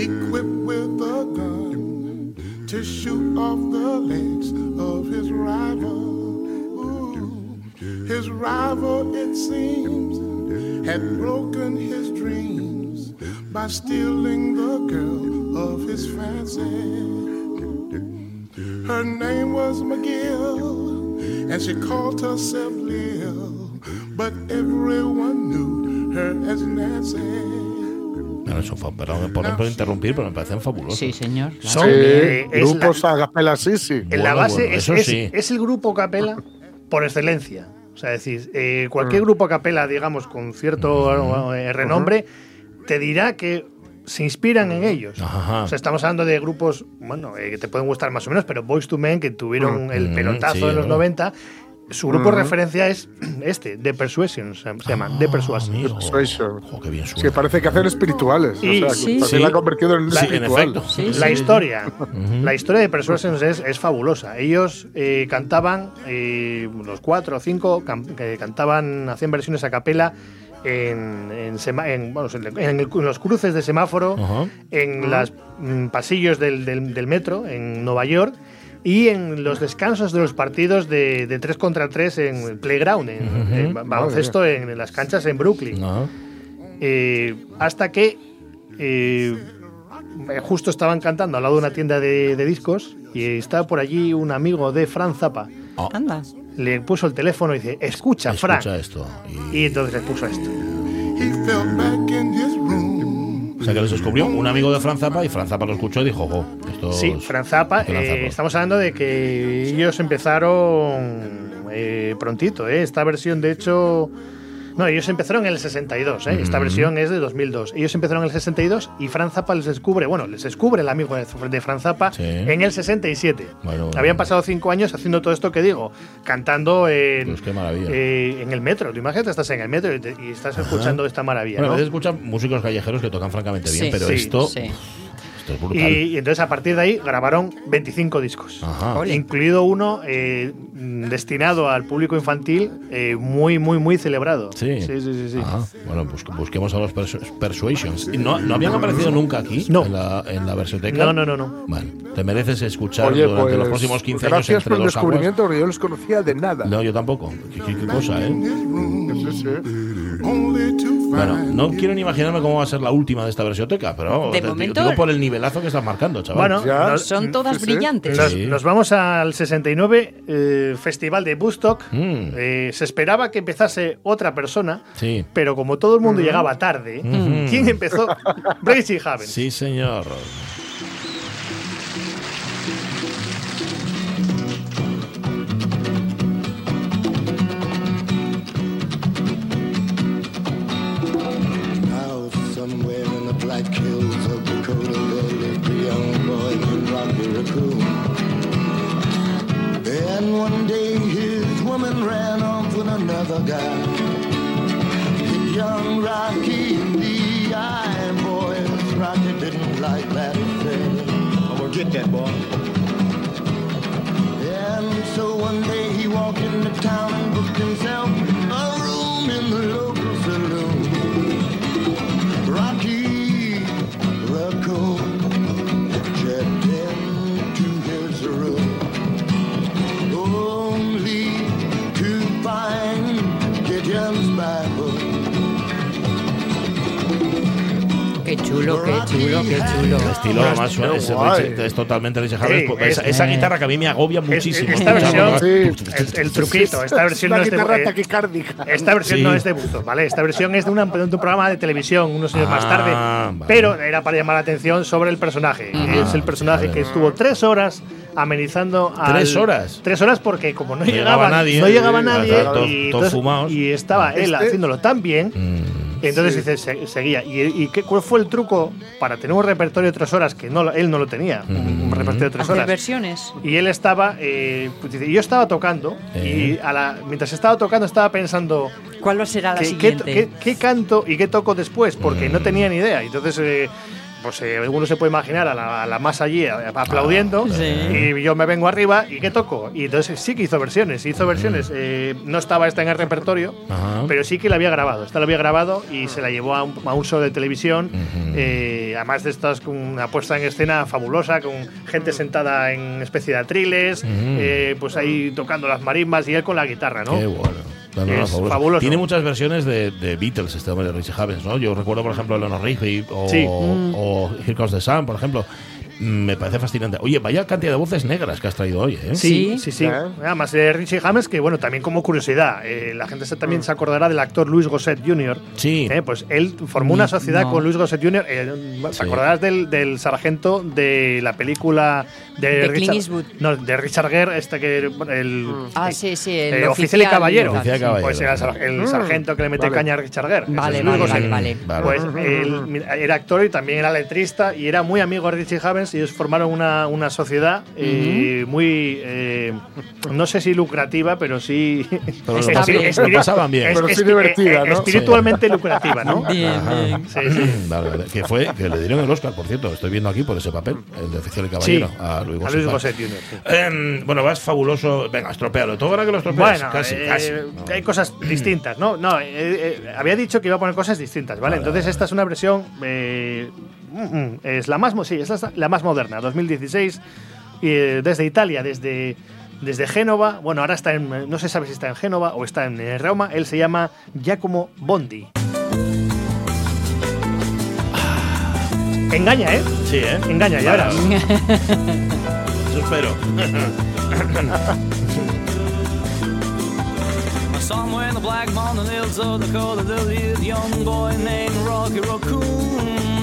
equipped with a gun to shoot off the legs of his rival. Ooh, his rival, it seems, had broken his dreams by stealing the girl of his fancy. Her name was McGill, and she called herself Lil, but everyone knew her as Nancy. Bueno, eso fue, perdón por, por interrumpir, pero me parecen fabulosos. Sí, señor. Son, eh, la- grupos a capela, sí, sí. En la Bueno, base bueno, es, eso es- sí. es el grupo capela por excelencia. O sea, es decir, eh, Mm. cualquier grupo capela, digamos, con cierto eh, renombre, te dirá que se inspiran en ellos. Ajá. O sea, estamos hablando de grupos, bueno, eh, que te pueden gustar más o menos, pero Boys to Men, que tuvieron el Mm, pelotazo sí, en los ¿no? 90, su grupo de referencia es este, The Persuasion, se, se llama, The Persuasion. Amigo. Persuasion. Jo, qué bien suena. que parece que hacen espirituales. Y- o sea, sí, sí. la ha convertido en en espiritual. efecto. Sí, La sí. historia, la historia de Persuasions es, es fabulosa. Ellos eh, cantaban, eh, los cuatro o cinco, cam- que cantaban, hacían versiones a capela en, en, sema- en, bueno, en el- en los cruces de semáforo, Ajá. en los pasillos del, del- del metro en Nueva York y en los descansos de los partidos de, de 3 contra 3 en el playground, en, en ba- baloncesto en, las canchas en Brooklyn. Eh, hasta que eh, justo estaban cantando al lado de una tienda de, de discos y estaba por allí un amigo de Fran Zappa. Anda. Le puso el teléfono y dice, escucha, Fran. Escucha esto. Y- Y entonces le puso esto. O sea, que les descubrió un amigo de Fran Zappa y Fran Zappa lo escuchó y dijo, jo, esto Sí, es- Fran Zappa. hay que lanzarlo". eh, estamos hablando de que ellos empezaron eh, prontito. eh. Esta versión, de hecho... No, ellos empezaron en el 62, ¿eh? esta versión es de 2002. Ellos empezaron en el 62 y Fran Zappa les descubre, bueno, les descubre el amigo de, de Fran Zappa Sí. en el 67. Bueno, bueno, Habían pasado cinco años haciendo todo esto que digo, cantando en, Pues qué maravilla. eh, en el metro. Tú imagínate, estás en el metro y, te- y estás escuchando esta maravilla. Bueno, a ¿no? veces escuchan músicos callejeros que tocan francamente bien, Sí, pero sí, esto. Esto es brutal. Y, y entonces a partir de ahí grabaron 25 discos. Ajá. Incluido uno eh, destinado al público infantil, eh, muy, muy, muy celebrado. Sí. sí, sí. sí, sí. Bueno, bus- busquemos a los Persu- Persuasions. ¿Y ¿No, ¿No habían aparecido nunca aquí? No. En la, en la versioteca. No, no, no, no. Bueno, te mereces escuchar Oye, durante pues, los próximos 15 años gracias entre por el dos aguas. descubrimiento, porque yo no los conocía de nada. No, yo tampoco. ¿Qué, qué- qué cosa, eh? Bueno, no quiero ni imaginarme cómo va a ser la última de esta versioteca, pero De te- momento- digo por el nivelazo que estás marcando, chaval. Bueno, Ya. nos, Son todas Sí, brillantes. nos- Sí. nos vamos al 69, eh, Festival de Woodstock. Mm. Eh, se esperaba que empezase otra persona, Sí. pero como todo el mundo llegaba tarde, ¿quién empezó? Bracy Havens. Sí, señor. Rocky in the eye, boys. Rocky didn't like that affair. I'm gonna get that boy. And so one day he walked into town and booked himself chulo, qué chulo, qué chulo. Estilo lo más suave, qué es. Richie- es totalmente Richie. Sí, pues, esa, es- esa guitarra que a mí me agobia Es- muchísimo. esta versión, Sí. el, el truquito, esta versión no es de eh. Esta versión Sí. no es de Woodstock, ¿vale? Esta versión es de, una- de un programa de televisión unos años más Ah, tarde, vale. pero era para llamar la atención sobre el personaje. es el personaje vale. que estuvo tres horas amenizando al- ¿Tres horas? tres horas porque como no, No llegaba llegaba, nadie. no llegaba nadie y, entonces- y estaba él Este- haciéndolo tan bien Mm, entonces dice, se- seguía. ¿Y, y qué, cuál fue el truco para tener un repertorio de tres horas que no, él no lo tenía? Un, un repertorio de tres Hacer horas. versiones. Y él estaba, eh, pues dice, yo estaba tocando Eh. y a la, mientras estaba tocando estaba pensando ¿Cuál será la ¿qué, qué, siguiente? qué- qué canto y qué toco después, porque Mm. no tenía ni idea. Entonces, eh, pues eh, uno se puede imaginar a la, a la más allí aplaudiendo Sí. y yo me vengo arriba y qué toco. Y entonces sí que hizo versiones, hizo versiones. eh, no estaba esta en el repertorio, Mm. Ajá. pero sí que la había grabado. Esta la había grabado y se la llevó a un, a un show de televisión. Eh, además de estas con una puesta en escena fabulosa, con gente sentada en especie de atriles, eh, pues ahí tocando las marimbas y él con la guitarra, ¿no? Qué bueno. No, no, no, Es fabuloso. Tiene muchas versiones de, de Beatles, este hombre de Richie Havens, ¿no? Yo recuerdo, por ejemplo, Eleanor Rigby o, Sí. o Here Comes the Sun, por ejemplo. Mm, Me parece fascinante. Oye, vaya cantidad de voces negras que has traído hoy, ¿eh? Sí, Sí. sí, sí. ¿Eh? Además, eh, Richie James, que bueno, también como curiosidad, eh, la gente se- también se acordará del actor Luis Gosset Jr. Sí. Eh, pues él formó una Ni- sociedad no. con Luis Gosset Jr. eh, ¿Te Sí. acordarás del, del sargento de la película de, De Clint Richard, Eastwood. No, de Richard Gere, este que el Ah, sí, sí. El eh, oficial y caballero. Oficial y sí. caballero. Pues era el sar- el sargento que le mete Vale. caña a Richard Gere. Vale, vale, vale, vale. Pues él era actor y también era letrista y era muy amigo de Richie Y ellos formaron una, una sociedad eh, muy, eh, no sé si lucrativa, pero sí... Pero lo pasaban- espiri- lo pasaban bien. Pero sí divertida, ¿no? Espiritualmente lucrativa, ¿no? Bien, bien. Sí, sí. Vale, vale. Que fue, que le dieron el Oscar, por cierto. Estoy viendo aquí por ese papel, el de oficial y caballero, Sí, a Luis a Gosset. Luis Jr., sí. Em, bueno, vas fabuloso. Venga, estropealo. Todo ahora que lo estropeas. Bueno, casi, eh, casi. hay cosas distintas, ¿no? No, eh, eh, había dicho que iba a poner cosas distintas, ¿vale? Vale, Entonces vale. esta es una versión, eh, es la más, mo- sí, es la, la más moderna, 2016, y, eh, desde Italia, desde desde Génova. Bueno, ahora está en, no se sabe si está en Génova o está en eh, Roma. Él se llama Giacomo Bondi. Engaña, ¿eh? Sí, ¿eh? Engaña, ya verás. Eso espero. Somewhere in the black mountain hills of Dakota, there lived a young boy named Rocky Raccoon.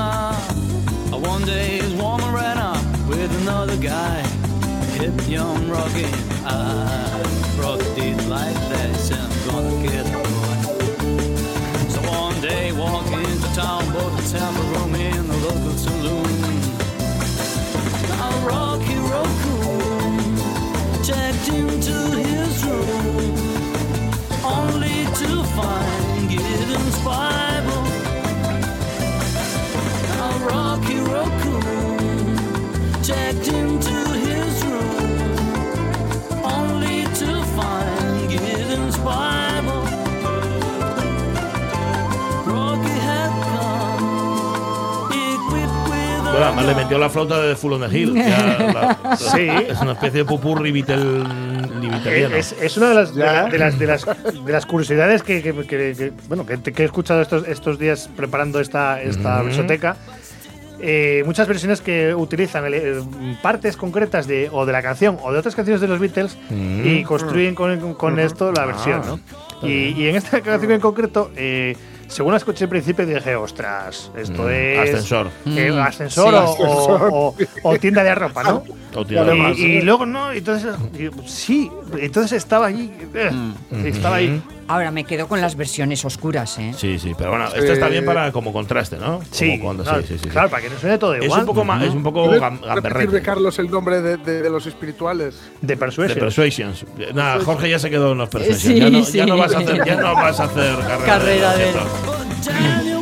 Uh, one day woman ran off with another guy. Hit young Rocky. I Rocky did like that. He said, I'm gonna get boy. So one day walk into town, bought himself a room in the local saloon. Now Rocky Raccoon checked into his room only to find Gideon's Bible. Además le metió la flauta de Full on the Hill. Ya, la- la- Sí. Es una especie de pupurri vitel. Es, es una de las, de, la- de las, de las, de las curiosidades que, que- que- que- bueno, que, que he escuchado estos, estos días preparando esta, esta Ujú. versoteca. Eh, muchas versiones que utilizan eh, partes concretas de, o de la canción o de otras canciones de los Beatles y construyen con, con esto la versión. ¿no? Y, y en esta canción en concreto, eh, según la escuché al principio, dije, ostras, esto Mm, es. ascensor. eh, Mm, ascensor, sí. o, o- o- o tienda de ropa, ¿no? Y-. Y, luego no, entonces sí, entonces estaba allí, eh, estaba ahí. Ahora me quedo con las versiones oscuras, ¿eh? Sí, sí, pero bueno, esto está bien para como contraste, ¿no? Sí, Como cuando- claro, sí, sí, sí, sí. claro, para que no suene todo Es igual. un poco más, es un poco ¿Puedes gam- repetirme, gamberrete. Carlos, el nombre de, de- de los espirituales? de De Persuasion. Persuasions. Nada, Jorge ya se quedó en los Persuasions. Sí, ya, no, sí. ya no vas a hacer, ya no vas a hacer carrera, Carrera de de-.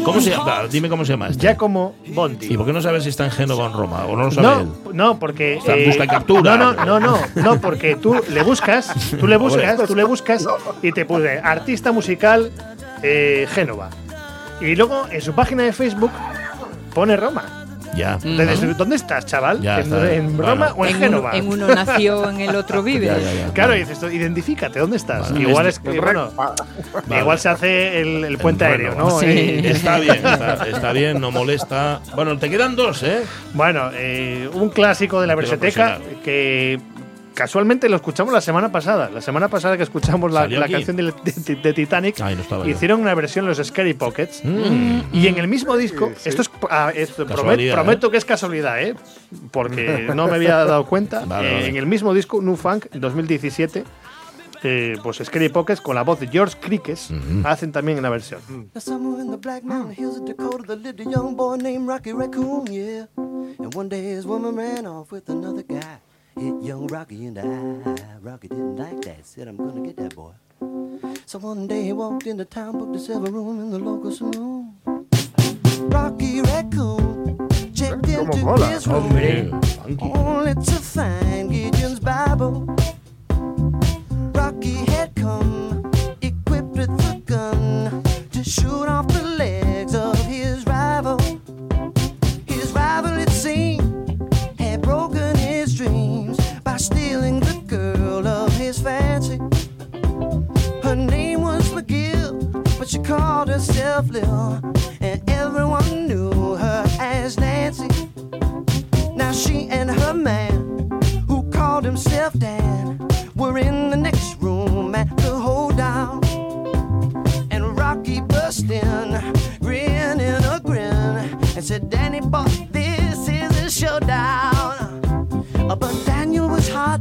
¿Cómo se llama? Dime cómo se llama este. Giacomo Bondi. ¿Y por qué no sabes si está en Génova o en Roma? ¿O no lo sabe él? No, porque. sea, busca y captura. No, no, no, no, no, porque tú le buscas, tú le buscas, tú le buscas y te puse artista musical eh, Génova. Y luego en su página de Facebook pone Roma. Ya. Entonces, ¿dónde estás, chaval? Ya ¿En, está. en Bueno. Roma o en, En Génova? en uno nació, en el otro vive. Ya, ya, ya. Claro, y dices, identifícate, ¿dónde estás? Vale. Igual Es- es que, bueno, Vale. igual se hace el, el puente El aéreo. ¿no? Sí. Y- Está bien, está, está bien, no molesta. Bueno, te quedan dos, ¿eh? Bueno, eh, un clásico de la verseteca que casualmente lo escuchamos la semana pasada. La semana pasada que escuchamos la, canción de, de- de Titanic, Ay, no estaba yo. hicieron una versión los Scary Pockets. Mm. Y en el mismo disco, Sí, sí. esto es ah, esto promet- Casualidad, prometo que es casualidad, ¿eh? porque no me había dado cuenta. Vale, Eh, vale. En el mismo disco, New Funk 2017, eh, pues Scary Pockets con la voz de George Crickes hacen también una versión. Now somewhere in the Black Mountain Hills of Dakota, there lived a young boy named Rocky Raccoon, yeah. And one day his woman ran off with another guy. Hit young Rocky and I. Rocky didn't like that, said I'm gonna get that boy. So one day he walked into town, booked a silver room in the local saloon. Rocky Raccoon checked ¿Cómo into mola? his room. Hombre, funky. Only to find Gideon's Bible. Rocky had come equipped with a gun to shoot off herself Lil, and everyone knew her as Nancy. Now she and her man, who called himself Dan, were in the next room at the hold down. And Rocky burst in, grinning a grin, and said, Danny boy, this is a showdown. Uh, But Daniel was hot,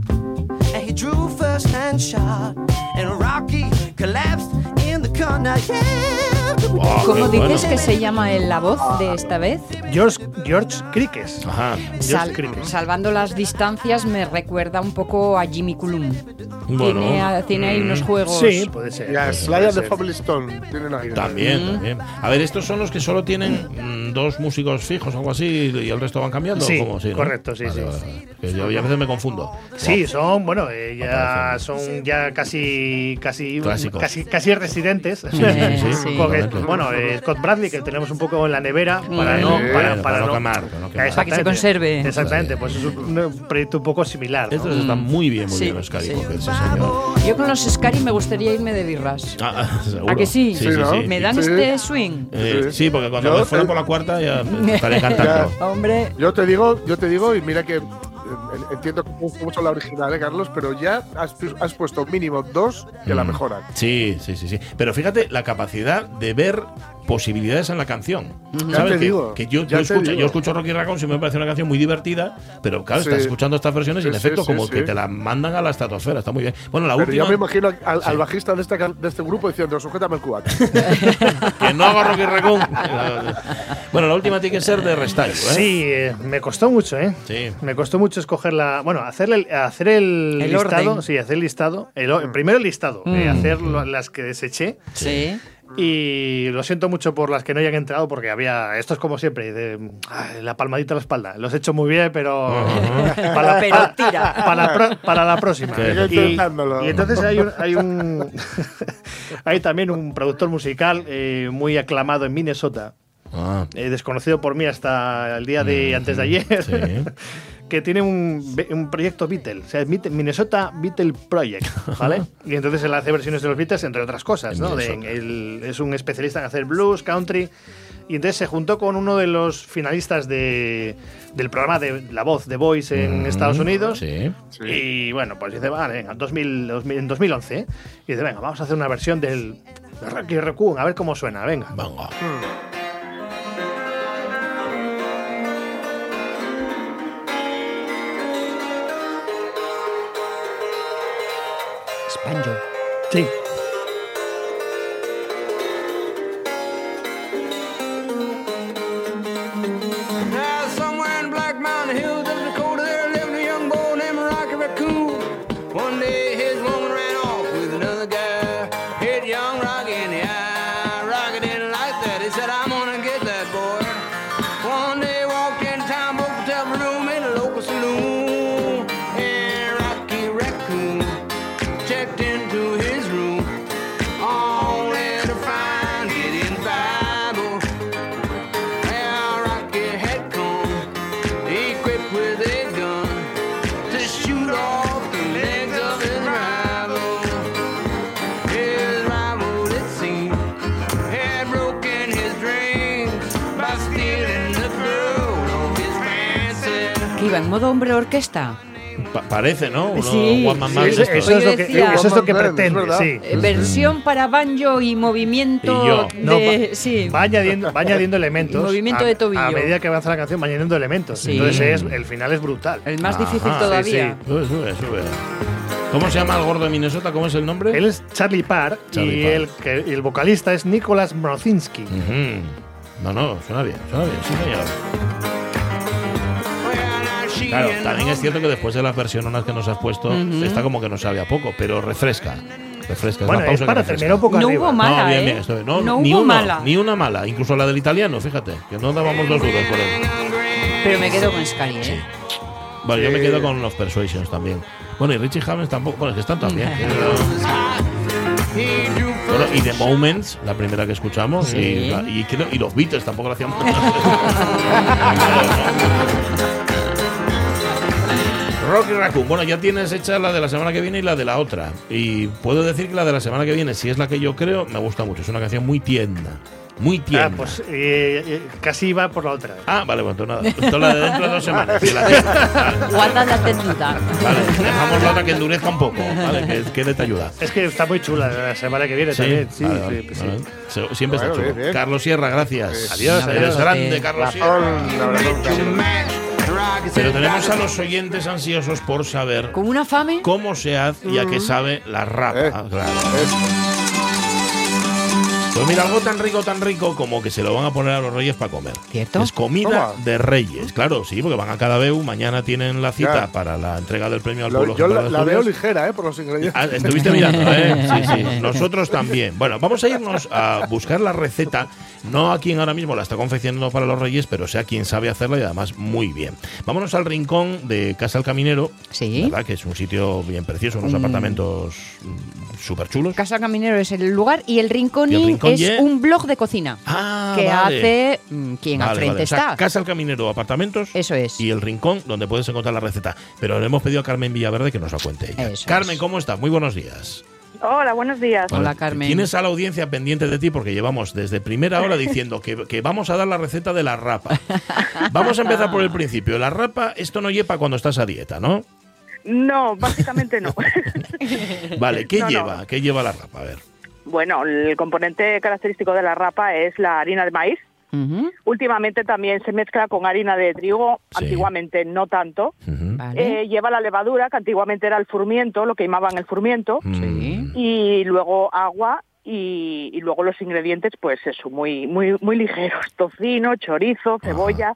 and he drew first hand shot, and Rocky collapsed in the corner. Yeah. ¿Cómo dices bueno. que se llama el- la voz de esta vez? George, George Crickes. Ajá. Sal- Crickes. salvando las distancias me recuerda un poco a Jimmy Cullum. Bueno, tiene, a- tiene ahí unos juegos. Sí, puede ser. Y a puede Slayer de. Family Stone. Tienen ahí. También, también. A ver, estos son los que solo tienen mm, dos músicos fijos o algo así y el resto van cambiando. Sí, ¿o cómo? ¿no? correcto, sí, Vale, sí. vale, vale. Yo, yo a veces me confundo. Sí, son, bueno, eh, ya son ya casi casi Clásicos. casi casi residentes. sí, sí, correcto. bueno, eh, Scott Bradley que tenemos un poco en la nevera para Sí. no Sí, para, para no no quemar, para no quemar. Exactamente. Para que se conserve. Exactamente, pues es un un proyecto un poco similar. ¿no? Estos están muy bien, muy Sí, bien los Scary sí. Sí. Yo con los Scary me gustaría irme de birras. Ah. ¿A que sí? Sí, sí, Sí, ¿no? sí. ¿Me dan Sí. este swing? Eh, sí, porque cuando eh, por la cuarta ya estaré cantando. Hombre, Yo te digo, yo te digo, y mira que eh, entiendo que me gusta mucho la original, ¿eh, Carlos, pero ya has puesto mínimo dos que la Mm. mejoran. Sí, sí, sí, sí. Pero fíjate la capacidad de ver posibilidades en la canción. Ya ¿Sabes? te que, digo, que yo, ya yo te escucho, digo. yo escucho Rocky Raccoon y me parece una canción muy divertida, pero claro, Sí. estás escuchando estas versiones y en Sí, efecto sí, como sí, que te la mandan a la estratosfera. Está muy bien. Bueno, la Pero última. yo me imagino al, al bajista de este, de este grupo diciendo, sujétame el cubata. que no haga Rocky Raccoon. bueno, la última tiene que ser de Restyle. ¿eh? Sí, eh, me costó mucho, ¿eh? Sí. Me costó mucho escoger la. Bueno, hacer el, hacer el, El listado. orden. Sí, hacer el listado. El, primero el listado. eh, Mm. hacer lo- las que deseché. sí. Y lo siento mucho por las que no hayan entrado, porque había. Esto es como siempre, de, ay, la palmadita a la espalda. Los he hecho muy bien, pero. para, Pero para- tira. para la, pro- para la próxima. Y, y entonces hay un. Hay, un, hay también un productor musical eh, muy aclamado en Minnesota, Ah, eh, desconocido por mí hasta el día de antes de ayer. Mm, sí. Que tiene un, un proyecto Beatle, o sea, es Minnesota Beatle Project, ¿vale? y entonces él hace versiones de los Beatles, entre otras cosas, En ¿no? De- él es un especialista en hacer blues, country, y entonces se juntó con uno de los finalistas de, del programa de La Voz, The Voice en Mm, Estados Unidos. Sí. Y bueno, pues dice, vale, venga, 2000, 2000 en 2011, ¿eh? y dice, venga, vamos a hacer una versión del de Rocky Raccoon, a ver cómo suena, venga. Venga. Spanjo. Sí. Now, iba en modo hombre orquesta. Pa- parece, ¿no? Uno, Sí, One Man sí, Eso, de eso es lo que, decía- eso es lo que Man pretende, sí. Eh, Versión para banjo y movimiento Y yo. No, de. va, sí. va añadiendo, va añadiendo elementos. Movimiento a, de tobillo. A medida que avanza la canción, va añadiendo elementos. Sí. Entonces es, el final es brutal. El más difícil Ajá, todavía. Sube, sube, sube. ¿Cómo se llama el gordo de Minnesota? ¿Cómo es el nombre? Él es Charlie Parr Charlie y, Parr. El, que, y el vocalista es Nicholas Mrozinski. Ujú. No, no, suena bien, suena bien, sí, señor. Claro, también es cierto que después de las versiones que nos has puesto, está como que no sabe a poco, pero refresca. Refresca. Bueno, es pausa para terminar un poco No arriba. hubo mala, no, bien, bien, estoy- no, No ni hubo una, mala. Ni una mala, incluso la del italiano, fíjate, que no dábamos dos duros por él. Pero me quedo con Scary, ¿eh? Bueno, yo me quedo con los Persuasions también. Bueno, y Richie Havens tampoco. Bueno, es que están también. Bueno, y The Moments, la primera que escuchamos, Sí. y, la- y creo- y los Beatles tampoco lo hacían. Rocky Raccoon. Bueno, ya tienes hecha la de la semana que viene y la de la otra. Y puedo decir que la de la semana que viene, si es la que yo creo, me gusta mucho. Es una canción muy tierna. Muy Ah, tierna. pues eh, eh, casi iba por la otra. Ah, vale, bueno, entonces nada. Entonces la de dentro de dos semanas. Vale, Guarda la tenuta. vale, dejamos la otra que endurezca un poco. Vale, que, que te ayuda. Es que está muy chula la semana que viene también. Sí, vale, sí, vale, pues sí. vale. Siempre Bueno, está chulo. bien, bien. Carlos Sierra, gracias. Adiós, Eres adiós. grande, Carlos Sierra. Pero tenemos a los oyentes ansiosos por saber ¿Con una fame? cómo se hace y a qué sabe la rapa. Eh. Claro. Es- Pues mira, algo tan rico, tan rico como que se lo van a poner a los reyes para comer. ¿Cierto? Es comida Toma. de reyes. Claro, sí, porque van a cada vez. Mañana tienen la cita para la entrega del premio al lo- pueblo. yo la, veo ligera, ¿eh? Por los ingredientes. Ah, estuviste mirando, ¿eh? Sí, sí. Nosotros también. Bueno, vamos a irnos a buscar la receta. No a quien ahora mismo la está confeccionando para los Reyes, pero sea quien sabe hacerla y además muy bien. Vámonos al rincón de Casa El Caminero. Sí. ¿Verdad? Que es un sitio bien precioso, unos apartamentos súper chulos. Casa Caminero es el lugar y el Rincón Es ye- un blog de cocina Ah, que vale. hace mm, quien al Vale, frente vale. O sea, está. Casa El Caminero, apartamentos. Eso es. Y el rincón donde puedes encontrar la receta. Pero le hemos pedido a Carmen Villaverde que nos la cuente ella. Eso Carmen, es. ¿cómo estás? Muy buenos días. Hola, buenos días. Hola, Carmen. Tienes a la audiencia pendiente de ti porque llevamos desde primera hora diciendo que, que vamos a dar la receta de la rapa. Vamos a empezar por el principio. La rapa, esto no lleva cuando estás a dieta, ¿no? No, básicamente no. Vale, ¿qué No, no. lleva? ¿Qué lleva la rapa? A ver. Bueno, el componente característico de la rapa es la harina de maíz. Últimamente también se mezcla con harina de trigo, Sí. antiguamente no tanto. Vale. Eh, lleva la levadura, que antiguamente era el furmiento, lo que llamaban el furmiento, Mm. y luego agua y, y luego los ingredientes, pues eso, muy muy muy ligeros, tocino, chorizo, cebolla.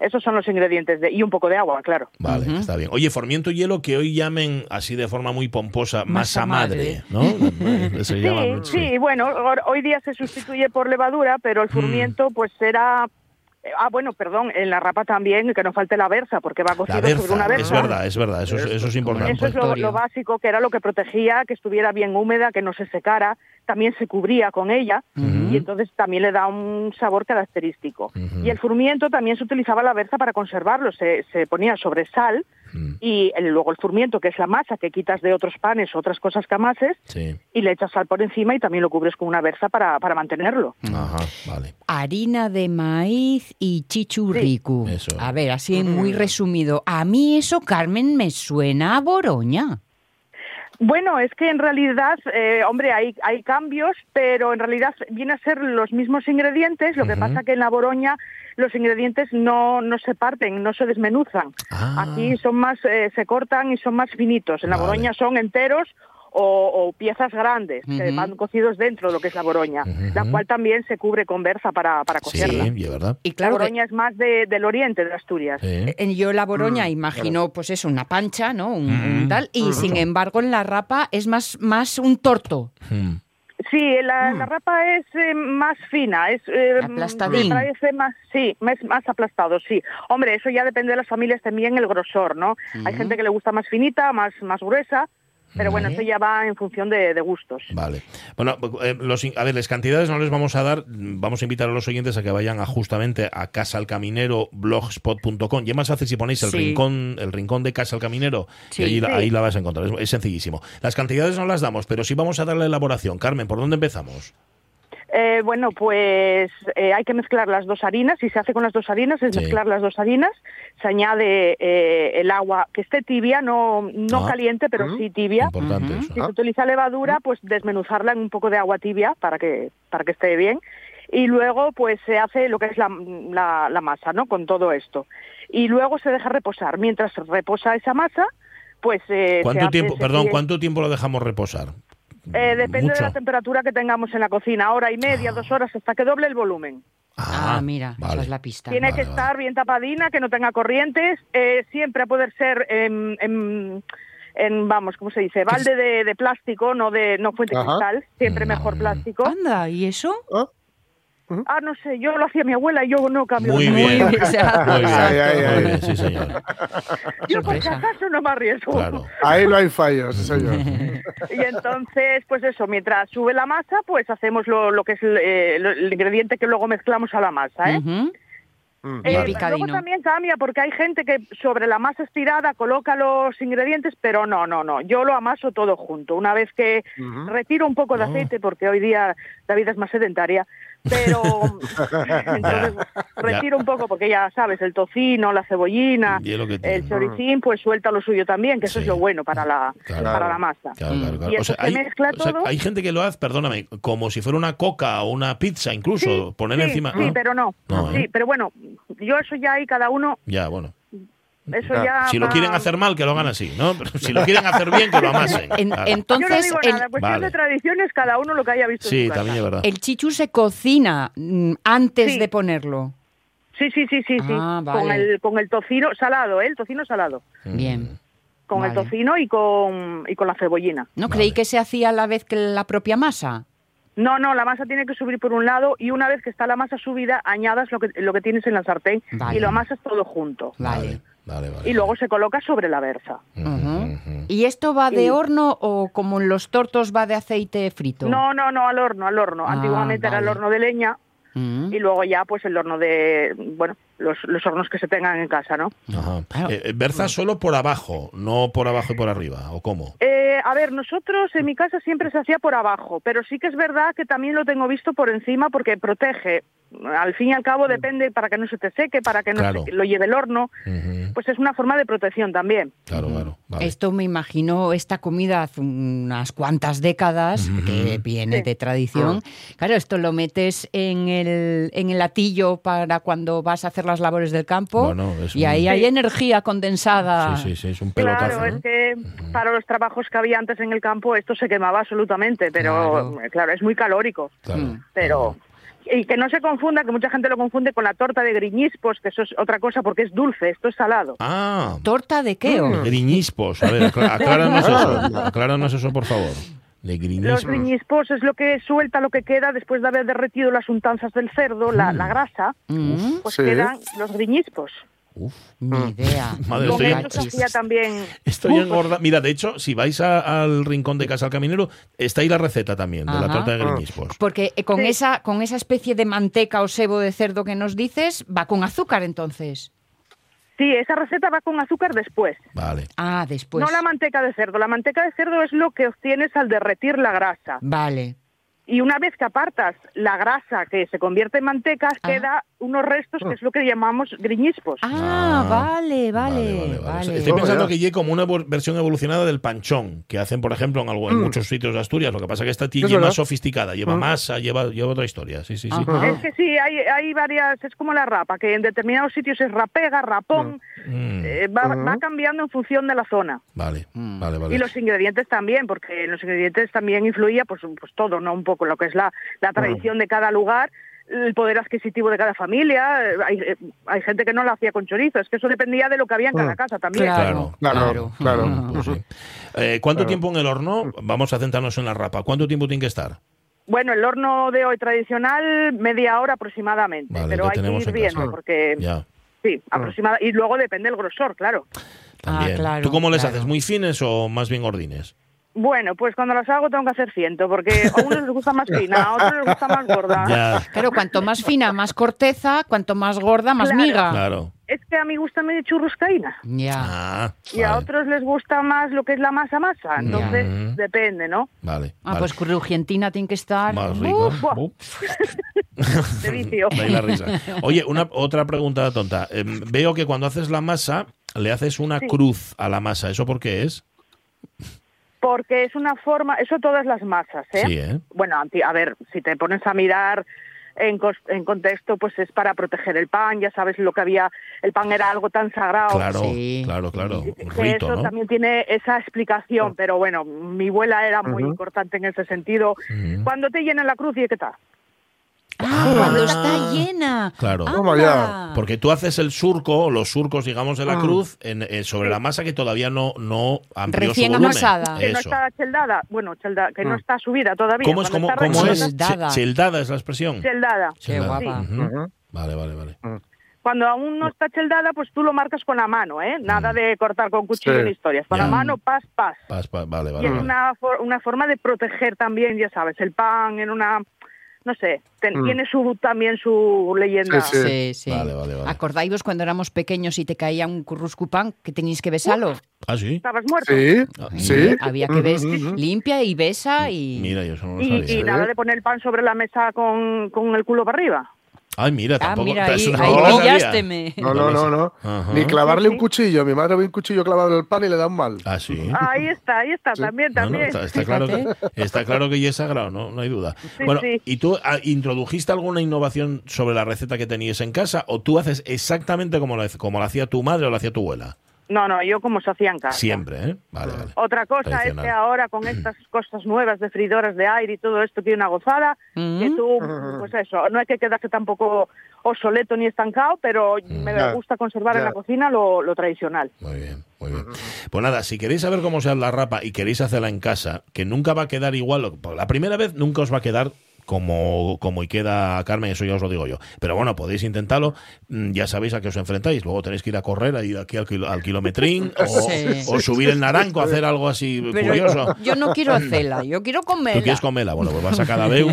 Esos son los ingredientes de, y un poco de agua, claro. Vale, está bien. Oye, formiento y hielo que hoy llamen así de forma muy pomposa Masa masa madre, ¿no? Se Sí, llama sí, bueno, hoy día se sustituye por levadura, pero Mm. el furmiento pues será... eh, Ah, bueno, perdón, en la rapa también, que no falte la berza, porque va cocido La sobre una berza, es berza. verdad, es verdad, eso, es- eso es importante. Eso es lo, lo básico, que era lo que protegía, que estuviera bien húmeda, que no se secara, también se cubría con ella y entonces también le da un sabor característico. Y el furmiento también se utilizaba la berza para conservarlo, se, se ponía sobre sal y el- luego el furmiento, que es la masa que quitas de otros panes o otras cosas que amases, Sí. y le echas sal por encima y también lo cubres con una berza para, para mantenerlo. Ajá, vale. Harina de maíz y chichurricu. A ver, así muy resumido. A mí eso, Carmen, me suena a Boroña. Bueno, es que en realidad, eh, hombre, hay, hay cambios, pero en realidad viene a ser los mismos ingredientes, lo que Ujú. pasa que en la boroña los ingredientes no, no se parten, no se desmenuzan. Ah. Aquí son más, eh, se cortan y son más finitos. En la boroña son enteros o, o piezas grandes que van cocidos dentro de lo que es la boroña, la cual también se cubre con berza para, para Sí, cocerla. y es verdad. Y claro la que- boroña es más de- del oriente de Asturias. Sí. En- Yo la Boroña Mm, imagino, pues eso, una pancha, ¿no? Un, Mm. un tal. Y sin embargo, en la rapa es más, más un torto. Mm. Sí, la, la rapa es eh, más fina, es eh, Aplastadín. me parece más, sí, más, más aplastado, sí. Hombre, eso ya depende de las familias también el grosor, ¿no? Hay gente que le gusta más finita, más, más gruesa, pero bueno, eso ya va en función de, de gustos. Vale. Bueno, eh, los, in- a ver, las cantidades no les vamos a dar. Vamos a invitar a los oyentes a que vayan a justamente a casalcaminero blogspot.com. Y es más fácil si ponéis el Sí. rincón el rincón de Casa al Caminero Sí. y ahí, la- Sí. ahí la vas a encontrar. Es, es sencillísimo. Las cantidades no las damos, pero sí vamos a dar la elaboración. Carmen, ¿por dónde empezamos? Eh, bueno, pues eh, hay que mezclar las dos harinas y se hace con las dos harinas, es Sí. mezclar las dos harinas, se añade eh, el agua que esté tibia, no, no Ah. caliente, pero sí tibia. Importante eso. Si se utiliza levadura, pues desmenuzarla en un poco de agua tibia para que, para que esté bien. Y luego, pues se hace lo que es la, la- la masa, ¿no? Con todo esto. Y luego se deja reposar. Mientras reposa esa masa, pues... eh, se ¿Cuánto hace- tiempo, perdón, cuánto tiempo lo dejamos reposar? Eh, depende Mucho. de la temperatura que tengamos en la cocina, hora y media, dos horas, hasta que doble el volumen. Ah, mira, esa vale. es la pista. Tiene que estar bien tapadina, que no tenga corrientes, eh, siempre a poder ser en, en- en, vamos, ¿cómo se dice? Balde de, de plástico, no de no fuente Ajá. cristal, siempre mejor plástico. Anda, ¿y eso? Ah, no sé, yo lo hacía mi abuela y yo no cambio. Muy bien. Muy bien, Ay, ay, ay. muy bien, sí, señor. Yo por si acaso no me arriesgo. Claro. Ahí no hay fallos, sí, señor. Y entonces, pues eso, mientras sube la masa, pues hacemos lo, lo que es el, eh, el ingrediente que luego mezclamos a la masa, ¿eh? Mm, Eh, vale. luego también cambia porque hay gente que sobre la masa estirada coloca los ingredientes, pero no, no, no. Yo lo amaso todo junto. Una vez que retiro un poco de Oh. aceite, porque hoy día la vida es más sedentaria, pero entonces retiro un poco porque ya sabes, el tocino, la cebollina, el choricín, pues suelta lo suyo también, que eso es lo bueno para la, Claro. para la masa. Claro, claro, claro. Y O eso sea, se hay, mezcla o sea, todo. hay gente que lo hace, perdóname, como si fuera una coca o una pizza, incluso, poner sí, encima. Sí, ¿no? pero no. No, ¿eh? Sí, pero bueno, yo eso ya hay cada uno, Ya, bueno. Eso ya Si lo quieren hacer mal, que lo hagan así, ¿no? Pero si lo quieren hacer bien, que lo amasen. En- Claro. entonces, Yo no digo el- nada, cuestión Vale. de tradiciones, cada uno lo que haya visto en Sí, casa. también es verdad. el chichu se cocina mm, antes Sí. de ponerlo. Sí, sí, sí, sí, sí. Ah, Con el con el tocino salado, ¿eh? El tocino salado. Bien. Con el tocino y con y con la cebollina. No creí que se hacía a la vez que la propia masa. No, no, la masa tiene que subir por un lado y una vez que está la masa subida, añadas lo que lo que tienes en la sartén Vale. y lo amasas todo junto. Vale. Vale, vale. Y luego se coloca sobre la berza. ¿Y esto va de Y- horno o como en los tortos va de aceite frito? No, no, no, al horno, al horno. Ah, Antiguamente era el horno de leña Mm. y luego ya pues el horno de, bueno, los, los hornos que se tengan en casa, ¿no? Ajá. Eh, eh, berza solo por abajo, no por abajo y por arriba, ¿o cómo? Eh, a ver, nosotros en mi casa siempre se hacía por abajo, pero sí que es verdad que también lo tengo visto por encima porque protege. Al fin y al cabo depende para que no se te seque, para que no Claro. se- lo lleve el horno. Pues es una forma de protección también. Claro, claro. Esto me imagino, esta comida hace unas cuantas décadas, que viene de tradición. Claro, esto lo metes en el, en el latillo para cuando vas a hacer las labores del campo Bueno, y un- ahí hay Sí. energía condensada. Sí, sí, sí, es un pelotazo. Claro, ¿no? es que para los trabajos que había antes en el campo esto se quemaba absolutamente, pero claro, es muy calórico. Claro. Pero Y que no se confunda, que mucha gente lo confunde con la torta de griñispos, que eso es otra cosa porque es dulce, esto es salado. Ah, ¿Torta de qué? o? griñispos. A ver, acláranos eso. Acláranos eso, por favor. De Los griñispos. griñispos es lo que suelta lo que queda después de haber derretido las untanzas del cerdo, la, la grasa, Mm, pues Sí. quedan los griñispos. Ni idea. Madre, Con estoy- también... Estoy Uf, engorda. Mira, de hecho, si vais a- al rincón de casa al caminero, está ahí la receta también de la torta de griñispos. Porque eh, con, Sí. esa, con esa especie de manteca o sebo de cerdo que nos dices, va con azúcar entonces. Sí, esa receta va con azúcar después. Vale. Ah, después. No la manteca de cerdo. La manteca de cerdo es lo que obtienes al derretir la grasa. Vale. Y una vez que apartas la grasa que se convierte en manteca, Ah. queda unos restos que es lo que llamamos griñispos. Ah, Ah. vale, vale, Vale, vale. Estoy pensando que llegue como una versión evolucionada del panchón, que hacen, por ejemplo, en, algo, en muchos sitios de Asturias. Lo que pasa es que esta tiene Es más sofisticada, lleva masa, lleva, lleva otra historia. Sí, sí, sí. Ajá. Es que sí, hay, hay varias, es como la rapa, que en determinados sitios es rapega, rapón, Mm, eh, va, va cambiando en función de la zona. vale, vale, vale. Y los ingredientes también, porque en los ingredientes también influía pues, pues todo, ¿no? Un poco lo que es la, la tradición de cada lugar, el poder adquisitivo de cada familia. eh, Hay, eh, hay gente que no lo hacía con chorizo, es que eso dependía de lo que había en cada casa también. Claro, Claro, Claro. Pues sí. Eh, ¿Cuánto tiempo en el horno? Vamos a centrarnos en la rapa. ¿Cuánto tiempo tiene que estar? Bueno, el horno de hoy tradicional, media hora aproximadamente, Vale, pero hay que ir en viendo, casa. porque Ya, sí, aproximada, y luego depende del grosor, claro. también. Ah, claro, ¿Tú cómo les claro. haces? ¿Muy fines o más bien gordines? Bueno, pues cuando las hago tengo que hacer ciento, porque a unos les gusta más fina, a otros les gusta más gorda. Ya, Claro, cuanto más fina, más corteza, cuanto más gorda, más Claro. miga. claro. Es que a mí gusta medio churruscaína. Ya. Ah, Y a otros les gusta más lo que es la masa masa, entonces Ya. depende, ¿no? Vale. Ah, vale. pues crujientina tiene que estar. Más rico. Uh. De vicio. La risa. Oye, una otra pregunta tonta. Em, veo que cuando haces la masa, le haces una Sí. cruz a la masa. ¿Eso por qué es? Porque es una forma, eso todas las masas, ¿eh? Sí, ¿eh? Bueno, a ver, si te pones a mirar en, cos- en contexto, pues es para proteger el pan, ya sabes lo que había, el pan era algo tan sagrado. Claro, Sí. claro, claro. Un que rito, eso ¿no? también tiene esa explicación, pero bueno, mi abuela era muy importante en ese sentido. Ujú. Cuando te llenan la cruz, ¿y qué tal? Ah, cuando está llena. Claro. Anda. Toma ya. Porque tú haces el surco, los surcos, digamos, de la Ah. cruz en- eh, sobre la masa que todavía no, no amplió Recién su volumen. amasada. Que no está cheldada, bueno, chelda, que no Mm. está subida todavía. ¿Cómo es, cómo, cómo es? Cheldada. Che- Cheldada es la expresión. Cheldada. Qué Cheldada. guapa. Ujú. Ujú. Vale, vale, vale. Cuando aún no está cheldada, pues tú lo marcas con la mano, ¿eh? Nada de cortar con cuchillo Sí. ni historias. Con Ya. la mano, pas, pas. Pas- pa- vale, Y vale. es vale. una, for- una forma de proteger también, ya sabes, el pan en una... No sé, ten- Mm. tiene su también su leyenda. Sí, sí. Sí, sí. Vale, vale, vale. ¿Acordáis cuando éramos pequeños y te caía un curruscupán que teníais que besarlo? Ah, sí. ¿Estabas muerto? Sí, sí. Había que bes Ujú, ujú. limpia y besa y Mira, yo eso no lo Y, y nada de poner el pan sobre la mesa con, con el culo para arriba. Ay, mira, Ah, tampoco. mira, ahí, ahí. No, no, no, no. Ajá. Ni clavarle un cuchillo. Mi madre ve un cuchillo clavado en el pan y le da un mal. Ah, sí. Ahí está, ahí está, también, No, no, también. está, está claro que, está claro que ya es sagrado, no, no hay duda. Sí, bueno, sí. ¿y tú ah, introdujiste alguna innovación sobre la receta que tenías en casa o tú haces exactamente como la, como la hacía tu madre o la hacía tu abuela? No, no, yo como se hacía en casa. Siempre, ¿eh? Vale, vale. Otra cosa es que ahora con estas cosas nuevas de freidoras de aire y todo esto tiene una gozada, Mm. que tú, pues eso, no hay que quedarse tampoco obsoleto ni estancado, pero me Ya, gusta conservar en la cocina lo, lo tradicional. Muy bien, muy bien. Pues nada, si queréis saber cómo se hace la rapa y queréis hacerla en casa, que nunca va a quedar igual, la primera vez nunca os va a quedar como, como y queda Carmen, eso ya os lo digo yo. Pero bueno, podéis intentarlo, mm, ya sabéis a qué os enfrentáis. Luego tenéis que ir a correr, a ir aquí al, kilo- al kilometrín, o, Sí. o subir el naranco, hacer algo así Pero curioso. yo no quiero hacerla, yo quiero ¿Tú comerla. quieres comerla? Bueno, pues vas a Cadabeu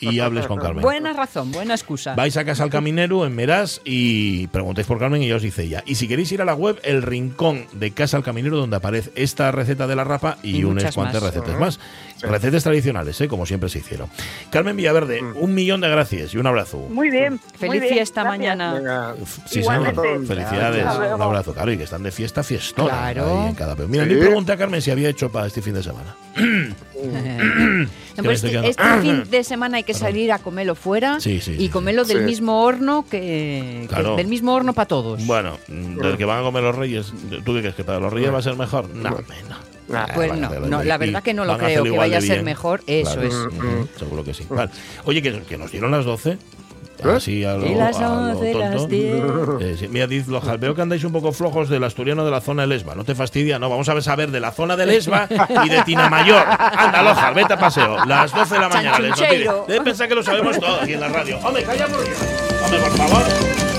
y, y hables con Carmen. Buena razón, buena excusa. Vais a Casa al Caminero en Merás y preguntáis por Carmen y ya os dice ella. Y si queréis ir a la web, el rincón de Casa al Caminero, donde aparece esta receta de la rapa y, Y unas cuantas más. recetas más. Recetas tradicionales, ¿eh? como siempre se hicieron. Carmen Villaverde, un millón de gracias y un abrazo. Muy bien. muy Feliz bien, fiesta mañana. Venga. Sí, señor. Felicidades. Un abrazo, claro, y que están de fiesta fiestona. Claro. ahí en Cadapeu. Mira, Sí. ni pregunté a Carmen si había hecho para este fin de semana. No, pues este, este fin de semana hay que salir a comerlo fuera Sí, sí, y sí, comerlo del sí. mismo horno que, del mismo horno para todos. Bueno, del que van a comer los reyes, ¿tú qué crees que para los reyes va a ser mejor? No, hombre, no. Pues no, no, la verdad que no lo creo, que vaya a ser bien. mejor, eso Claro, es. ujú, Seguro que sí. Vale. Oye, que, que nos dieron las 12. ¿Eh? Así a lo, Y las a lo 11, las tonto. 10. Eh, sí. Mira, diz Lojal, veo que andáis un poco flojos del asturiano de la zona de Lesba. ¿No te fastidia? No, vamos a ver saber de la zona de Lesba y de Tinamayor. Anda, Lojal, vete a paseo. Las 12 de la mañana. Debe pensar que lo sabemos todo aquí en la radio. Hombre, calla por Hombre, por favor.